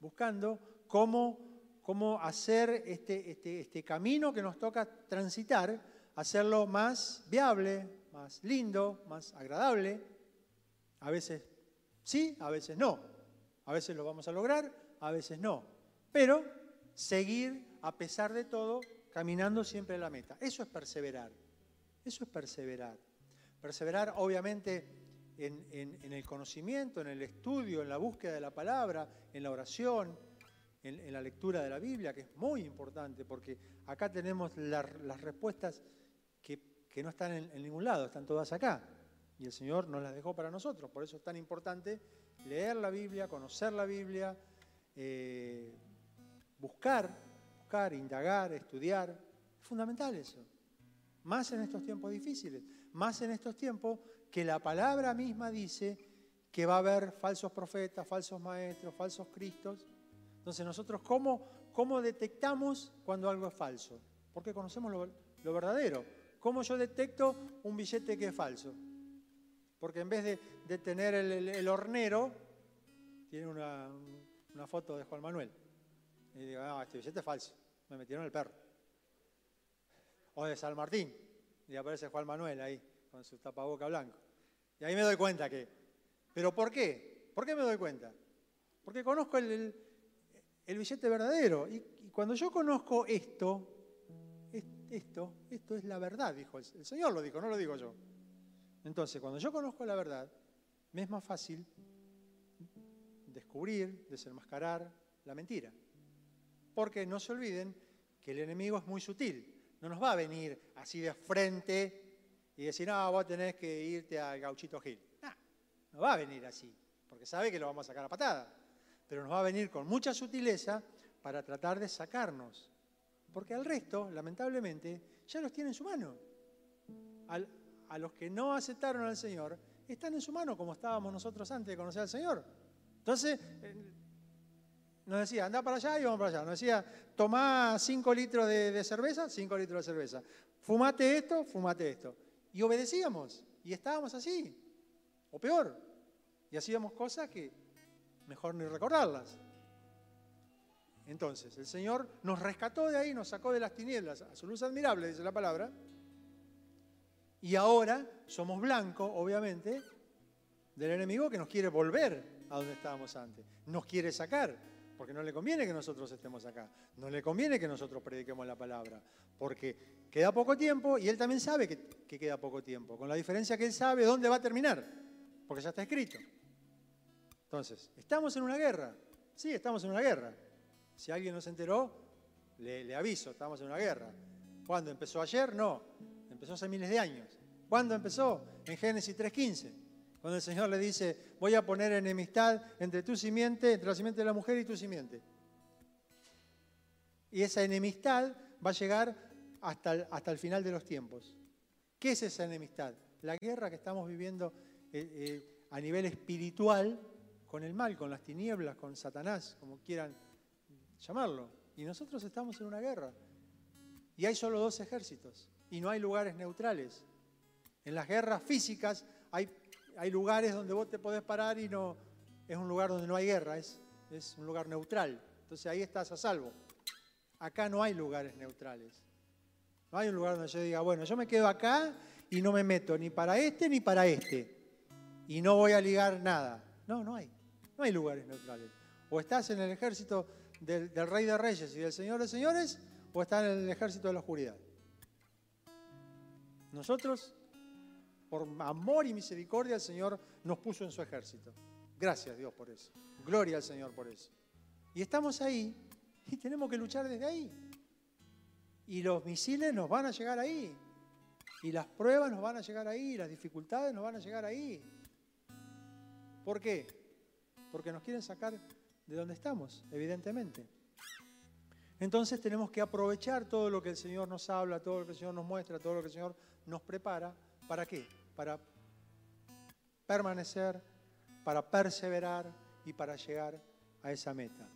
buscando cómo, cómo hacer este, este, este camino que nos toca transitar, hacerlo más viable, más lindo, más agradable. A veces sí, a veces no. A veces lo vamos a lograr, a veces no. Pero seguir, a pesar de todo, caminando siempre a la meta. Eso es perseverar. Eso es perseverar. Perseverar, obviamente, en, el conocimiento, en el estudio, en la búsqueda de la palabra, en la oración, en, la lectura de la Biblia, que es muy importante, porque acá tenemos las respuestas que, no están en, ningún lado, están todas acá. Y el Señor nos las dejó para nosotros. Por eso es tan importante leer la Biblia, conocer la Biblia, eh, buscar, buscar, indagar, estudiar. Es fundamental eso. Más en estos tiempos difíciles, más en estos tiempos que la palabra misma dice que va a haber falsos profetas, falsos maestros, falsos cristos. Entonces nosotros, ¿cómo, cómo detectamos cuando algo es falso? Porque conocemos lo, verdadero. ¿Cómo yo detecto un billete que es falso? Porque en vez de, tener el, hornero, tiene una, foto de Juan Manuel. Y digo, ah, este billete es falso, me metieron el perro. O de San Martín, y aparece Juan Manuel ahí con su tapaboca blanco. Y ahí me doy cuenta que. ¿Pero por qué? ¿Por qué me doy cuenta? Porque conozco el, billete verdadero. Y, cuando yo conozco esto, esto, esto es la verdad, dijo el, el Señor, lo dijo, no lo digo yo. Entonces, cuando yo conozco la verdad, me es más fácil descubrir, desenmascarar la mentira. Porque no se olviden que el enemigo es muy sutil. No nos va a venir así de frente y decir, no, vos tenés que irte al gauchito Gil. No, no va a venir así, porque sabe que lo vamos a sacar a patada. Pero nos va a venir con mucha sutileza para tratar de sacarnos. Porque al resto, lamentablemente, ya los tiene en su mano. a los que no aceptaron al Señor, están en su mano como estábamos nosotros antes de conocer al Señor. Entonces, eh, nos decía, anda para allá y vamos para allá. Nos decía, tomá 5 litros de, cerveza, 5 litros de cerveza. Fumate esto, fumate esto. Y obedecíamos. Y estábamos así. O peor. Y hacíamos cosas que mejor ni recordarlas. Entonces, el Señor nos rescató de ahí, nos sacó de las tinieblas a su luz admirable, dice la palabra. Y ahora somos blancos, obviamente, del enemigo que nos quiere volver a donde estábamos antes. Nos quiere sacar, porque no le conviene que nosotros estemos acá. No le conviene que nosotros prediquemos la palabra, porque Queda poco tiempo y él también sabe que, queda poco tiempo, con la diferencia que él sabe dónde va a terminar, porque ya está escrito. Entonces, ¿estamos en una guerra? Sí, estamos en una guerra. Si alguien no se enteró, le, aviso, estamos en una guerra. ¿Cuándo? ¿Empezó ayer? No, empezó hace miles de años. ¿Cuándo empezó? En Génesis 3.15, cuando el Señor le dice, voy a poner enemistad entre tu simiente, entre la simiente de la mujer y tu simiente. Y esa enemistad va a llegar hasta el, hasta el final de los tiempos. ¿Qué es esa enemistad? La guerra que estamos viviendo eh, eh, a nivel espiritual con el mal, con las tinieblas, con Satanás, como quieran llamarlo. Y nosotros estamos en una guerra. Y hay solo dos ejércitos. Y no hay lugares neutrales. En las guerras físicas hay, hay lugares donde vos te podés parar y no es un lugar donde no hay guerra, es, es un lugar neutral. Entonces ahí estás a salvo. Acá no hay lugares neutrales. No hay un lugar donde yo diga, bueno, yo me quedo acá y no me meto ni para este ni para este. Y no voy a ligar nada. No, no hay. No hay lugares neutrales. O estás en el ejército del, Rey de Reyes y del Señor de Señores, o estás en el ejército de la oscuridad. Nosotros, por amor y misericordia, el Señor nos puso en su ejército. Gracias Dios por eso. Gloria al Señor por eso. Y estamos ahí y tenemos que luchar desde ahí. Y los misiles nos van a llegar ahí. Y las pruebas nos van a llegar ahí. Las dificultades nos van a llegar ahí. ¿Por qué? Porque nos quieren sacar de donde estamos, evidentemente. Entonces tenemos que aprovechar todo lo que el Señor nos habla, todo lo que el Señor nos muestra, todo lo que el Señor nos prepara. ¿Para qué? Para permanecer, para perseverar y para llegar a esa meta.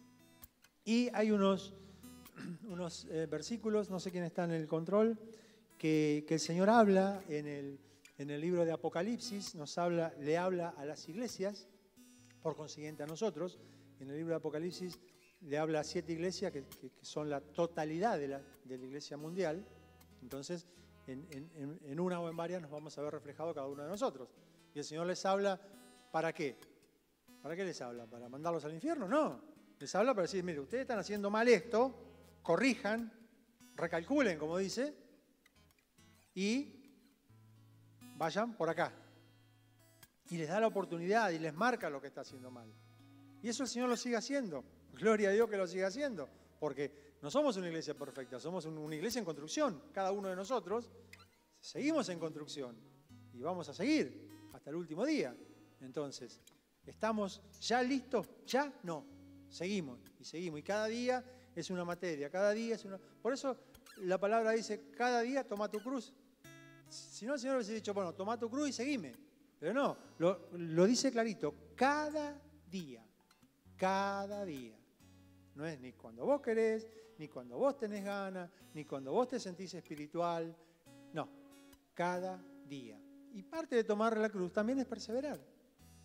Y hay unos, [clears throat] unos eh, versículos, no sé quién está en el control, que, que el Señor habla en el, en el libro de Apocalipsis, nos habla, le habla a las iglesias, por consiguiente a nosotros. En el libro de Apocalipsis le habla a siete iglesias que, son la totalidad de la, iglesia mundial. Entonces, en, una o en varias nos vamos a ver reflejado cada uno de nosotros. Y el Señor les habla, ¿para qué? ¿Para qué les habla? ¿Para mandarlos al infierno? No. Les habla para decir, mire, ustedes están haciendo mal esto, corrijan, recalculen, como dice, y vayan por acá. Y les da la oportunidad y les marca lo que está haciendo mal. Y eso el Señor lo sigue haciendo. Gloria a Dios que lo siga haciendo, porque no somos una iglesia perfecta, somos una iglesia en construcción. Cada uno de nosotros seguimos en construcción y vamos a seguir hasta el último día. Entonces, ¿estamos ya listos? ¿Ya? No. Seguimos y seguimos. Y cada día es una materia, cada día es una... Por eso la palabra dice, cada día toma tu cruz. Si no, el Señor hubiese dicho, bueno, toma tu cruz y seguime. Pero no, lo, dice clarito, cada día, cada día. No es ni cuando vos querés, ni cuando vos tenés ganas, ni cuando vos te sentís espiritual. No, cada día. Y parte de tomar la cruz también es perseverar,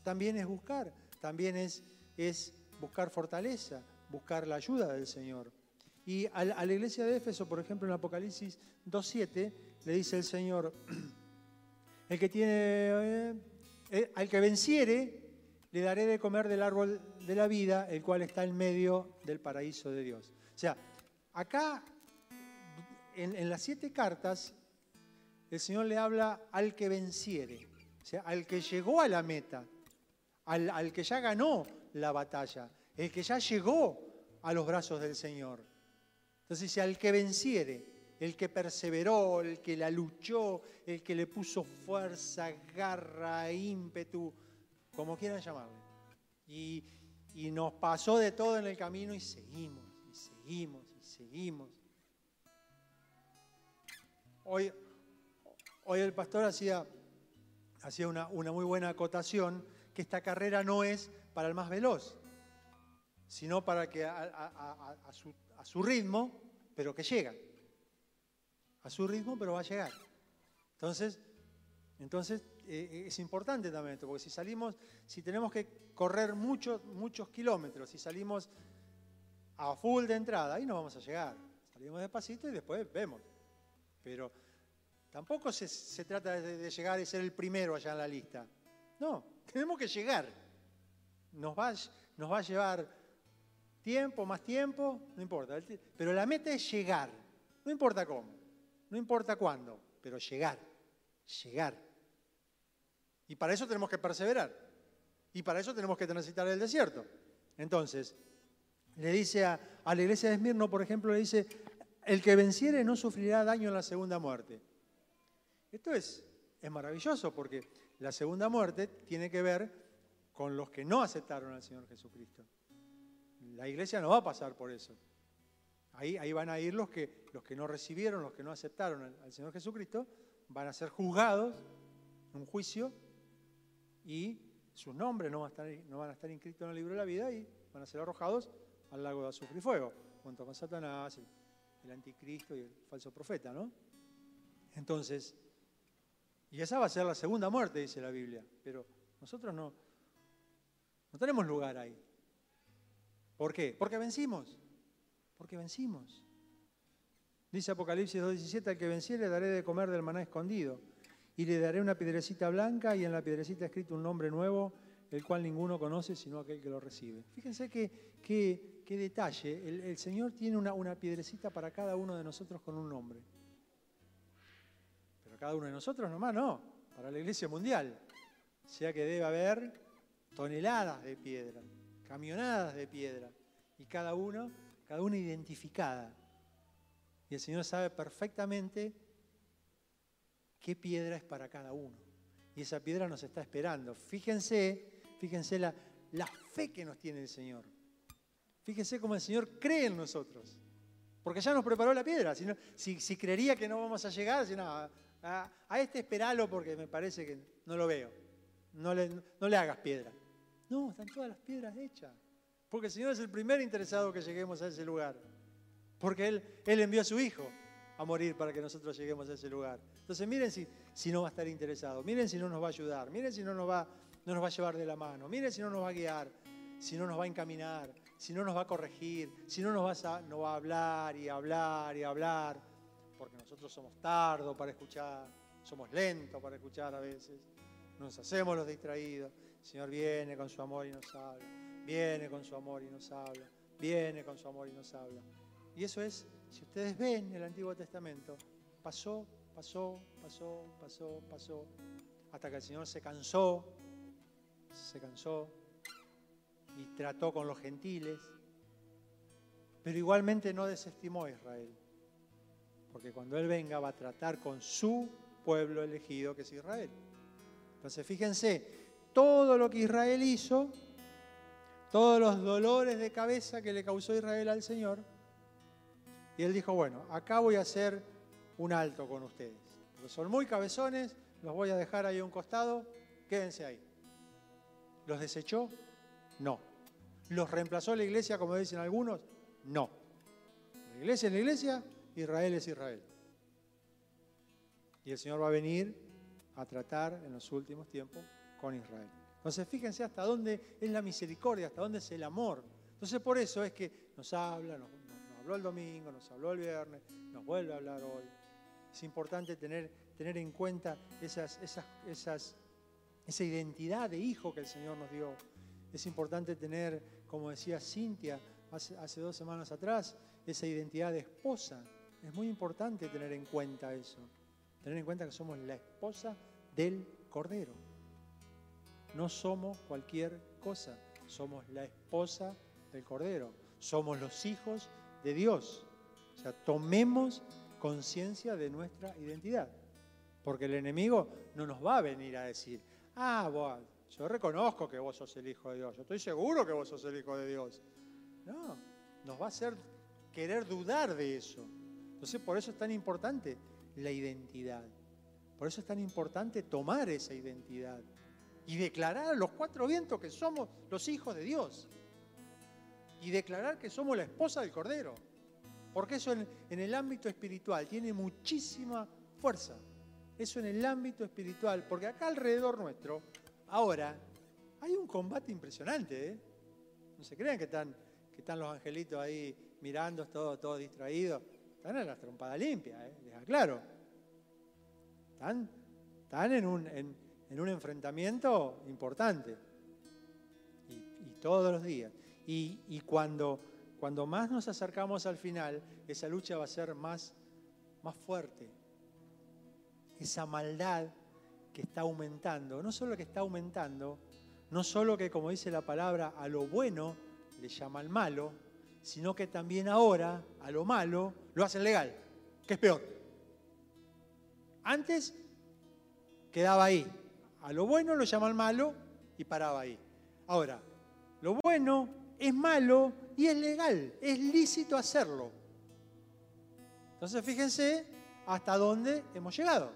también es buscar, también es, es buscar fortaleza, buscar la ayuda del Señor. Y a la, iglesia de Éfeso, por ejemplo, en Apocalipsis 2.7, le dice el Señor, [clears throat] el que tiene, eh, eh, al que venciere, le daré de comer del árbol de la vida, el cual está en medio del paraíso de Dios. O sea, acá, en, las siete cartas, el Señor le habla al que venciere, o sea, al que llegó a la meta, al, al que ya ganó la batalla, el que ya llegó a los brazos del Señor. Entonces dice, al que venciere, el que perseveró, el que la luchó, el que le puso fuerza, garra, ímpetu, como quieran llamarle. Y, nos pasó de todo en el camino y seguimos, y seguimos, y seguimos. Hoy, hoy el pastor hacía, hacía una, muy buena acotación, que esta carrera no es para el más veloz, sino para que a su ritmo, pero que llega. A su ritmo, pero va a llegar. Entonces, entonces eh, es importante también esto, porque si salimos, si tenemos que correr muchos, muchos kilómetros, si salimos a full de entrada, ahí no vamos a llegar. Salimos despacito y después vemos. Pero tampoco se, trata de, llegar y ser el primero allá en la lista. No, tenemos que llegar. Nos va, nos va a llevar tiempo, más tiempo, no importa. Pero la meta es llegar. No importa cómo, no importa cuándo, pero llegar, llegar. Y para eso tenemos que perseverar. Y para eso tenemos que transitar el desierto. Entonces, le dice a, la iglesia de Esmirno, por ejemplo, le dice, el que venciere no sufrirá daño en la segunda muerte. Esto es, es maravilloso porque la segunda muerte tiene que ver con los que no aceptaron al Señor Jesucristo. La iglesia no va a pasar por eso. Ahí, van a ir los que, los que no recibieron, los que no aceptaron al, Señor Jesucristo, van a ser juzgados en un juicio y sus nombres no van, a estar, no a estar inscritos en el libro de la vida y van a ser arrojados al lago de azufre y fuego, junto con Satanás, el, anticristo y el falso profeta, ¿no? Entonces, y esa va a ser la segunda muerte, dice la Biblia, pero nosotros no, no tenemos lugar ahí. ¿Por qué? Porque vencimos, porque vencimos. Dice Apocalipsis 2.17, al que venciere daré de comer del maná escondido y le daré una piedrecita blanca y en la piedrecita escrito un nombre nuevo el cual ninguno conoce sino aquel que lo recibe. Fíjense qué detalle. El, Señor tiene una, una piedrecita para cada uno de nosotros con un nombre. Pero cada uno de nosotros nomás no, para la iglesia mundial. O sea que debe haber toneladas de piedra, camionadas de piedra, y cada uno, cada una identificada. Y el Señor sabe perfectamente qué piedra es para cada uno. Y esa piedra nos está esperando. Fíjense, fíjense la, la fe que nos tiene el Señor. Fíjense cómo el Señor cree en nosotros. Porque ya nos preparó la piedra. Si, si, si creería que no vamos a llegar, si no, a, este esperalo porque me parece que no lo veo. No le, no le hagas piedra. No, están todas las piedras hechas. Porque el Señor es el primer interesado que lleguemos a ese lugar. Porque Él, Él envió a su Hijo a morir para que nosotros lleguemos a ese lugar. Entonces miren si, si no va a estar interesado, miren si no nos va a ayudar, miren si no nos va, no nos va a llevar de la mano, miren si no nos va a guiar, si no nos va a encaminar, si no nos va a corregir, si no nos va a, no va a hablar y hablar y hablar, porque nosotros somos tardos para escuchar, somos lentos para escuchar a veces, nos hacemos los distraídos. El Señor viene con su amor y nos habla, viene con su amor y nos habla, viene con su amor y nos habla. Y eso es, si ustedes ven el Antiguo Testamento, pasó, pasó, pasó, pasó, pasó, hasta que el Señor se cansó, se cansó y trató con los gentiles, pero igualmente no desestimó a Israel, porque cuando Él venga va a tratar con su pueblo elegido, que es Israel. Entonces fíjense, todo lo que Israel hizo, todos los dolores de cabeza que le causó Israel al Señor, y él dijo, bueno, acá voy a hacer un alto con ustedes. Son muy cabezones, los voy a dejar ahí a un costado, quédense ahí. ¿Los desechó? No. ¿Los reemplazó la iglesia, como dicen algunos? No. La iglesia es la iglesia, Israel es Israel. Y el Señor va a venir a tratar en los últimos tiempos con Israel. Entonces fíjense hasta dónde es la misericordia, hasta dónde es el amor. Entonces por eso es que nos habla, nos habló el domingo, nos habló el viernes, nos vuelve a hablar hoy. Es importante tener, tener en cuenta esa identidad de hijo que el Señor nos dio. Es importante tener, como decía Cintia hace dos semanas atrás, esa identidad de esposa. Es muy importante tener en cuenta eso. Tener en cuenta que somos la esposa del Cordero. No somos cualquier cosa, somos la esposa del Cordero. Somos los hijos de Dios. O sea, tomemos conciencia de nuestra identidad. Porque el enemigo no nos va a venir a decir, ah, vos, yo reconozco que vos sos el Hijo de Dios, yo estoy seguro que vos sos el Hijo de Dios. No, nos va a hacer querer dudar de eso. Entonces, por eso es tan importante la identidad. Por eso es tan importante tomar esa identidad y declarar a los cuatro vientos que somos los hijos de Dios y declarar que somos la esposa del Cordero. Porque eso en, el ámbito espiritual tiene muchísima fuerza. Eso en el ámbito espiritual. Porque acá alrededor nuestro, ahora, hay un combate impresionante. ¿eh? No se crean que están, que están los angelitos ahí mirando, todos todo distraídos. Están en la trompada limpia, ¿eh? les aclaro. Están, están en, un, un enfrentamiento importante. y todos los días. Y, cuando, cuando más nos acercamos al final, esa lucha va a ser más, más fuerte. Esa maldad que está aumentando, no solo que está aumentando, no solo que, como dice la palabra, a lo bueno le llaman malo, sino que también ahora a lo malo lo hacen legal, que es peor. Antes quedaba ahí, a lo bueno lo llaman malo y paraba ahí. Ahora, lo bueno es malo y es legal, es lícito hacerlo. Entonces fíjense hasta dónde hemos llegado,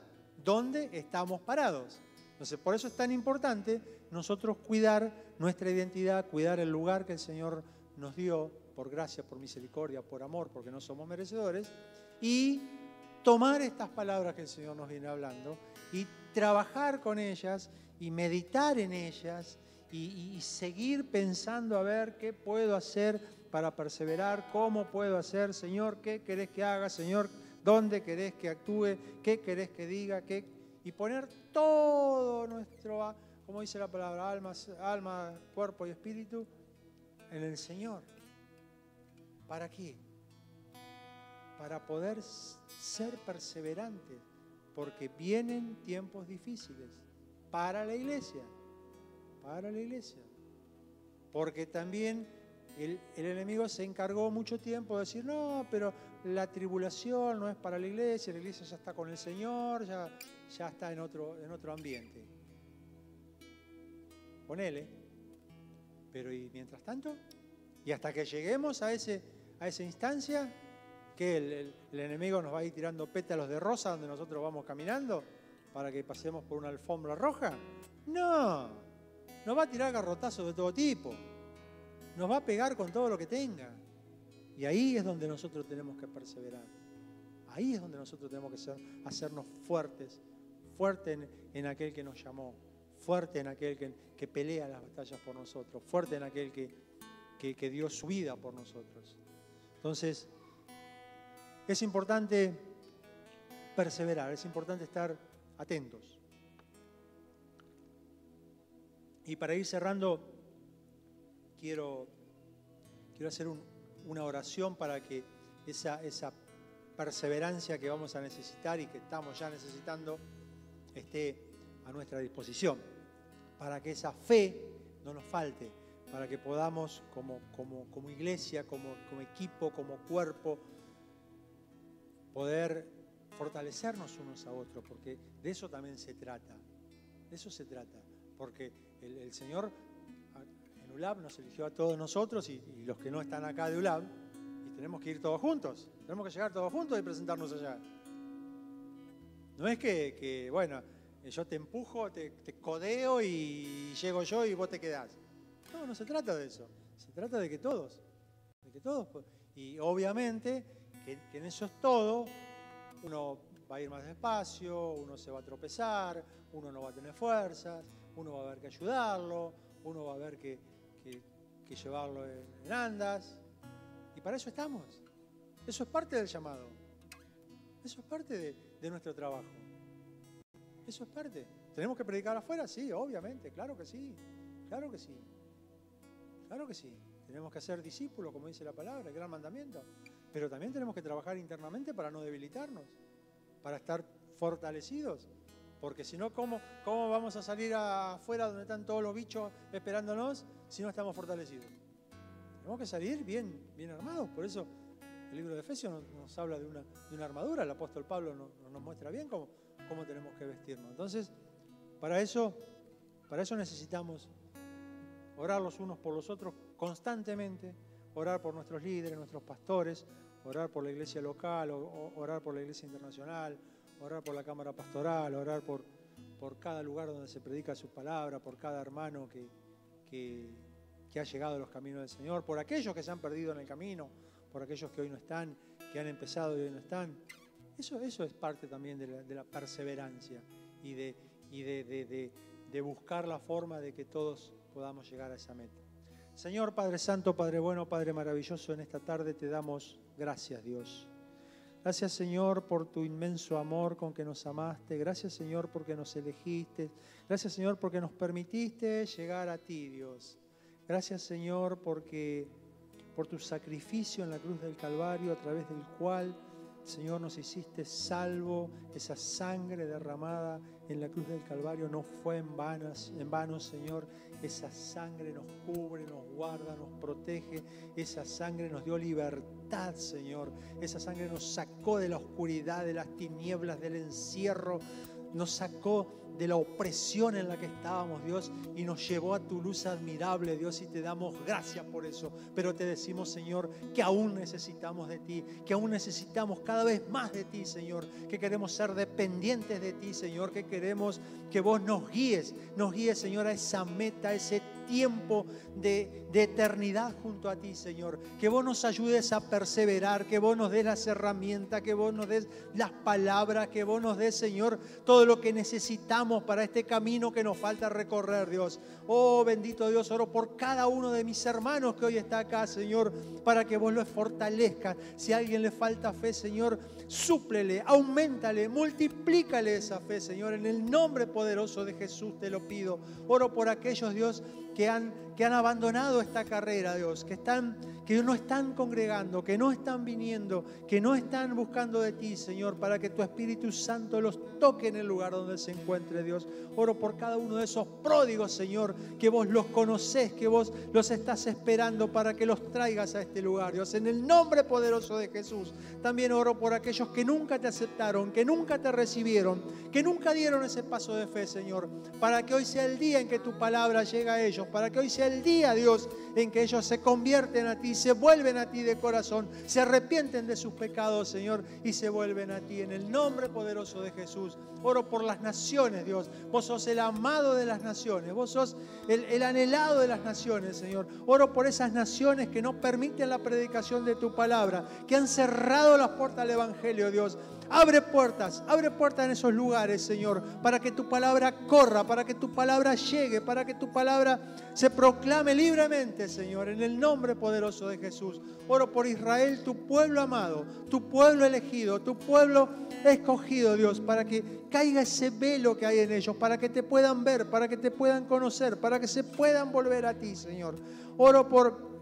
dónde estamos parados. Entonces por eso es tan importante nosotros cuidar nuestra identidad, cuidar el lugar que el Señor nos dio por gracia, por misericordia, por amor, porque no somos merecedores, y tomar estas palabras que el Señor nos viene hablando y trabajar con ellas y meditar en ellas y, seguir pensando a ver qué puedo hacer para perseverar, cómo puedo hacer, Señor, qué querés que haga, Señor, dónde querés que actúe, qué querés que diga, qué, y poner todo nuestro ¿cómo dice la palabra? Alma, alma, cuerpo y espíritu en el Señor. ¿Para qué? Para poder ser perseverantes, porque vienen tiempos difíciles para la iglesia, para la iglesia. Porque también el, enemigo se encargó mucho tiempo de decir, no, pero la tribulación no es para la iglesia, la iglesia ya está con el Señor, ya, ya está en otro, en otro ambiente. Ponele. Pero ¿y mientras tanto? Y hasta que lleguemos a, ese, a esa instancia, que el, enemigo nos va a ir tirando pétalos de rosa donde nosotros vamos caminando para que pasemos por una alfombra roja. No, nos va a tirar garrotazos de todo tipo. Nos va a pegar con todo lo que tenga. Y ahí es donde nosotros tenemos que perseverar. Ahí es donde nosotros tenemos que hacernos fuertes, fuertes en, aquel que nos llamó, fuerte en aquel que, pelea las batallas por nosotros, fuerte en aquel que, que dio su vida por nosotros. Entonces, es importante perseverar, es importante estar atentos. Y para ir cerrando, quiero, quiero hacer un, una oración para que esa, esa perseverancia que vamos a necesitar y que estamos ya necesitando esté a nuestra disposición, para que esa fe no nos falte, para que podamos como, como, como iglesia, como, como equipo, como cuerpo, poder fortalecernos unos a otros, porque de eso también se trata, de eso se trata, porque el, el Señor ULAB nos eligió a todos nosotros y, los que no están acá de ULAB, y tenemos que ir todos juntos, tenemos que llegar todos juntos y presentarnos allá. No es que, bueno, yo te empujo, te, codeo y llego yo y vos te quedás. No, no se trata de eso. Se trata de que todos, de que todos. Y obviamente que, en eso es todo, uno va a ir más despacio, uno se va a tropezar, uno no va a tener fuerzas, uno va a haber que ayudarlo, uno va a ver que, que, llevarlo en, andas. Y para eso estamos. Eso es parte del llamado. Eso es parte de, nuestro trabajo. Eso es parte. ¿Tenemos que predicar afuera? Sí, obviamente, claro que sí. Claro que sí. Claro que sí. Tenemos que ser discípulos, como dice la palabra, el gran mandamiento. Pero también tenemos que trabajar internamente para no debilitarnos, para estar fortalecidos. Porque si no, ¿cómo, ¿cómo vamos a salir afuera donde están todos los bichos esperándonos si no estamos fortalecidos? Tenemos que salir bien, bien armados. Por eso el libro de Efesios nos, habla de una, de una, armadura. El apóstol Pablo nos, muestra bien cómo, cómo tenemos que vestirnos. Entonces, para eso, para eso necesitamos orar los unos por los otros constantemente, orar por nuestros líderes, nuestros pastores, orar por la iglesia local, orar por la iglesia internacional, orar por la Cámara Pastoral, orar por, por cada lugar donde se predica su palabra, por cada hermano que, que, ha llegado a los caminos del Señor, por aquellos que se han perdido en el camino, por aquellos que hoy no están, que han empezado y hoy no están. Eso, eso es parte también de la, perseverancia y, de, y de, de buscar la forma de que todos podamos llegar a esa meta. Señor Padre Santo, Padre bueno, Padre maravilloso, en esta tarde te damos gracias, Dios. Gracias Señor por tu inmenso amor con que nos amaste. Gracias Señor porque nos elegiste. Gracias Señor porque nos permitiste llegar a ti, Dios. Gracias Señor porque por tu sacrificio en la cruz del Calvario a través del cual Señor nos hiciste salvo. Esa sangre derramada en la cruz del Calvario no fue en, vanas, en vano, Señor. Esa sangre nos cubre, nos guarda, nos protege. Esa sangre nos dio libertad, Señor. Esa sangre nos sacó de la oscuridad, de las tinieblas, del encierro. Nos sacó de la opresión en la que estábamos, Dios, y nos llevó a tu luz admirable, Dios, y te damos gracias por eso. Pero te decimos, Señor, que aún necesitamos de ti, que aún necesitamos cada vez más de ti, Señor, que queremos ser dependientes de ti, Señor, que queremos que vos nos guíes, nos guíes, Señor, a esa meta, a ese tiempo de, eternidad junto a ti, Señor. Que vos nos ayudes a perseverar, que vos nos des las herramientas, que vos nos des las palabras, que vos nos des, Señor, todo lo que necesitamos para este camino que nos falta recorrer, Dios. Oh, bendito Dios, oro por cada uno de mis hermanos que hoy está acá, Señor, para que vos los fortalezcas. Si a alguien le falta fe, Señor, súplele, aumentale, multiplícale esa fe, Señor. En el nombre poderoso de Jesús te lo pido. Oro por aquellos, Dios, que han, que han abandonado esta carrera, Dios, que, están, que no están congregando, que no están viniendo, que no están buscando de ti, Señor, para que tu Espíritu Santo los toque en el lugar donde se encuentre, Dios. Oro por cada uno de esos pródigos, Señor, que vos los conocés, que vos los estás esperando para que los traigas a este lugar, Dios. En el nombre poderoso de Jesús. También oro por aquellos que nunca te aceptaron, que nunca te recibieron, que nunca dieron ese paso de fe, Señor, para que hoy sea el día en que tu palabra llega a ellos para que hoy sea el día, Dios, en que ellos se convierten a ti, se vuelven a ti de corazón, se arrepienten de sus pecados, Señor, y se vuelven a ti. En el nombre poderoso de Jesús, oro por las naciones, Dios. Vos sos el amado de las naciones, vos sos el, el anhelado de las naciones, Señor. Oro por esas naciones que no permiten la predicación de tu palabra, que han cerrado las puertas al Evangelio, Dios. Abre puertas, abre puertas en esos lugares, Señor, para que tu palabra corra, para que tu palabra llegue, para que tu palabra se proclame libremente, Señor, en el nombre poderoso de Jesús. Oro por Israel, tu pueblo amado, tu pueblo elegido, tu pueblo escogido, Dios, para que caiga ese velo que hay en ellos, para que te puedan ver, para que te puedan conocer, para que se puedan volver a ti, Señor. Oro por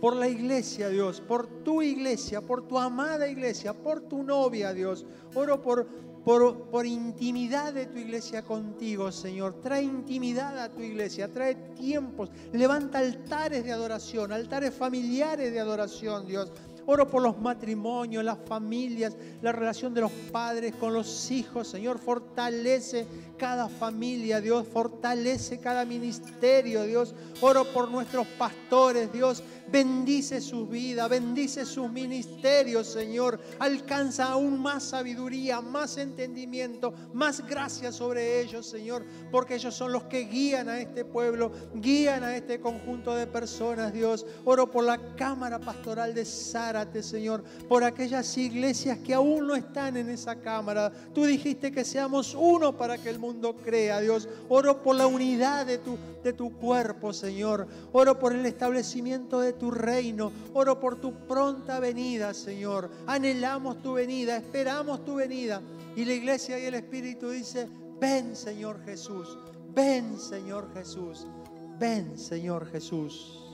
por la iglesia, Dios, por tu iglesia, por tu amada iglesia, por tu novia, Dios. Oro por, por, por, intimidad de tu iglesia contigo, Señor. Trae intimidad a tu iglesia, trae tiempos, levanta altares de adoración, altares familiares de adoración, Dios. Oro por los matrimonios, las familias, la relación de los padres con los hijos. Señor, fortalece cada familia, Dios. Fortalece cada ministerio, Dios. Oro por nuestros pastores, Dios. Bendice su vida, bendice sus ministerios, Señor. Alcanza aún más sabiduría, más entendimiento, más gracia sobre ellos, Señor, porque ellos son los que guían a este pueblo, guían a este conjunto de personas, Dios. Oro por la Cámara Pastoral de Zárate, Señor, por aquellas iglesias que aún no están en esa Cámara. Tú dijiste que seamos uno para que el mundo crea, Dios. Oro por la unidad de tu, de tu cuerpo, Señor. Oro por el establecimiento de tu reino. Oro por tu pronta venida, Señor. Anhelamos tu venida, esperamos tu venida. Y la iglesia y el Espíritu dice, ven Señor Jesús, ven Señor Jesús, ven Señor Jesús.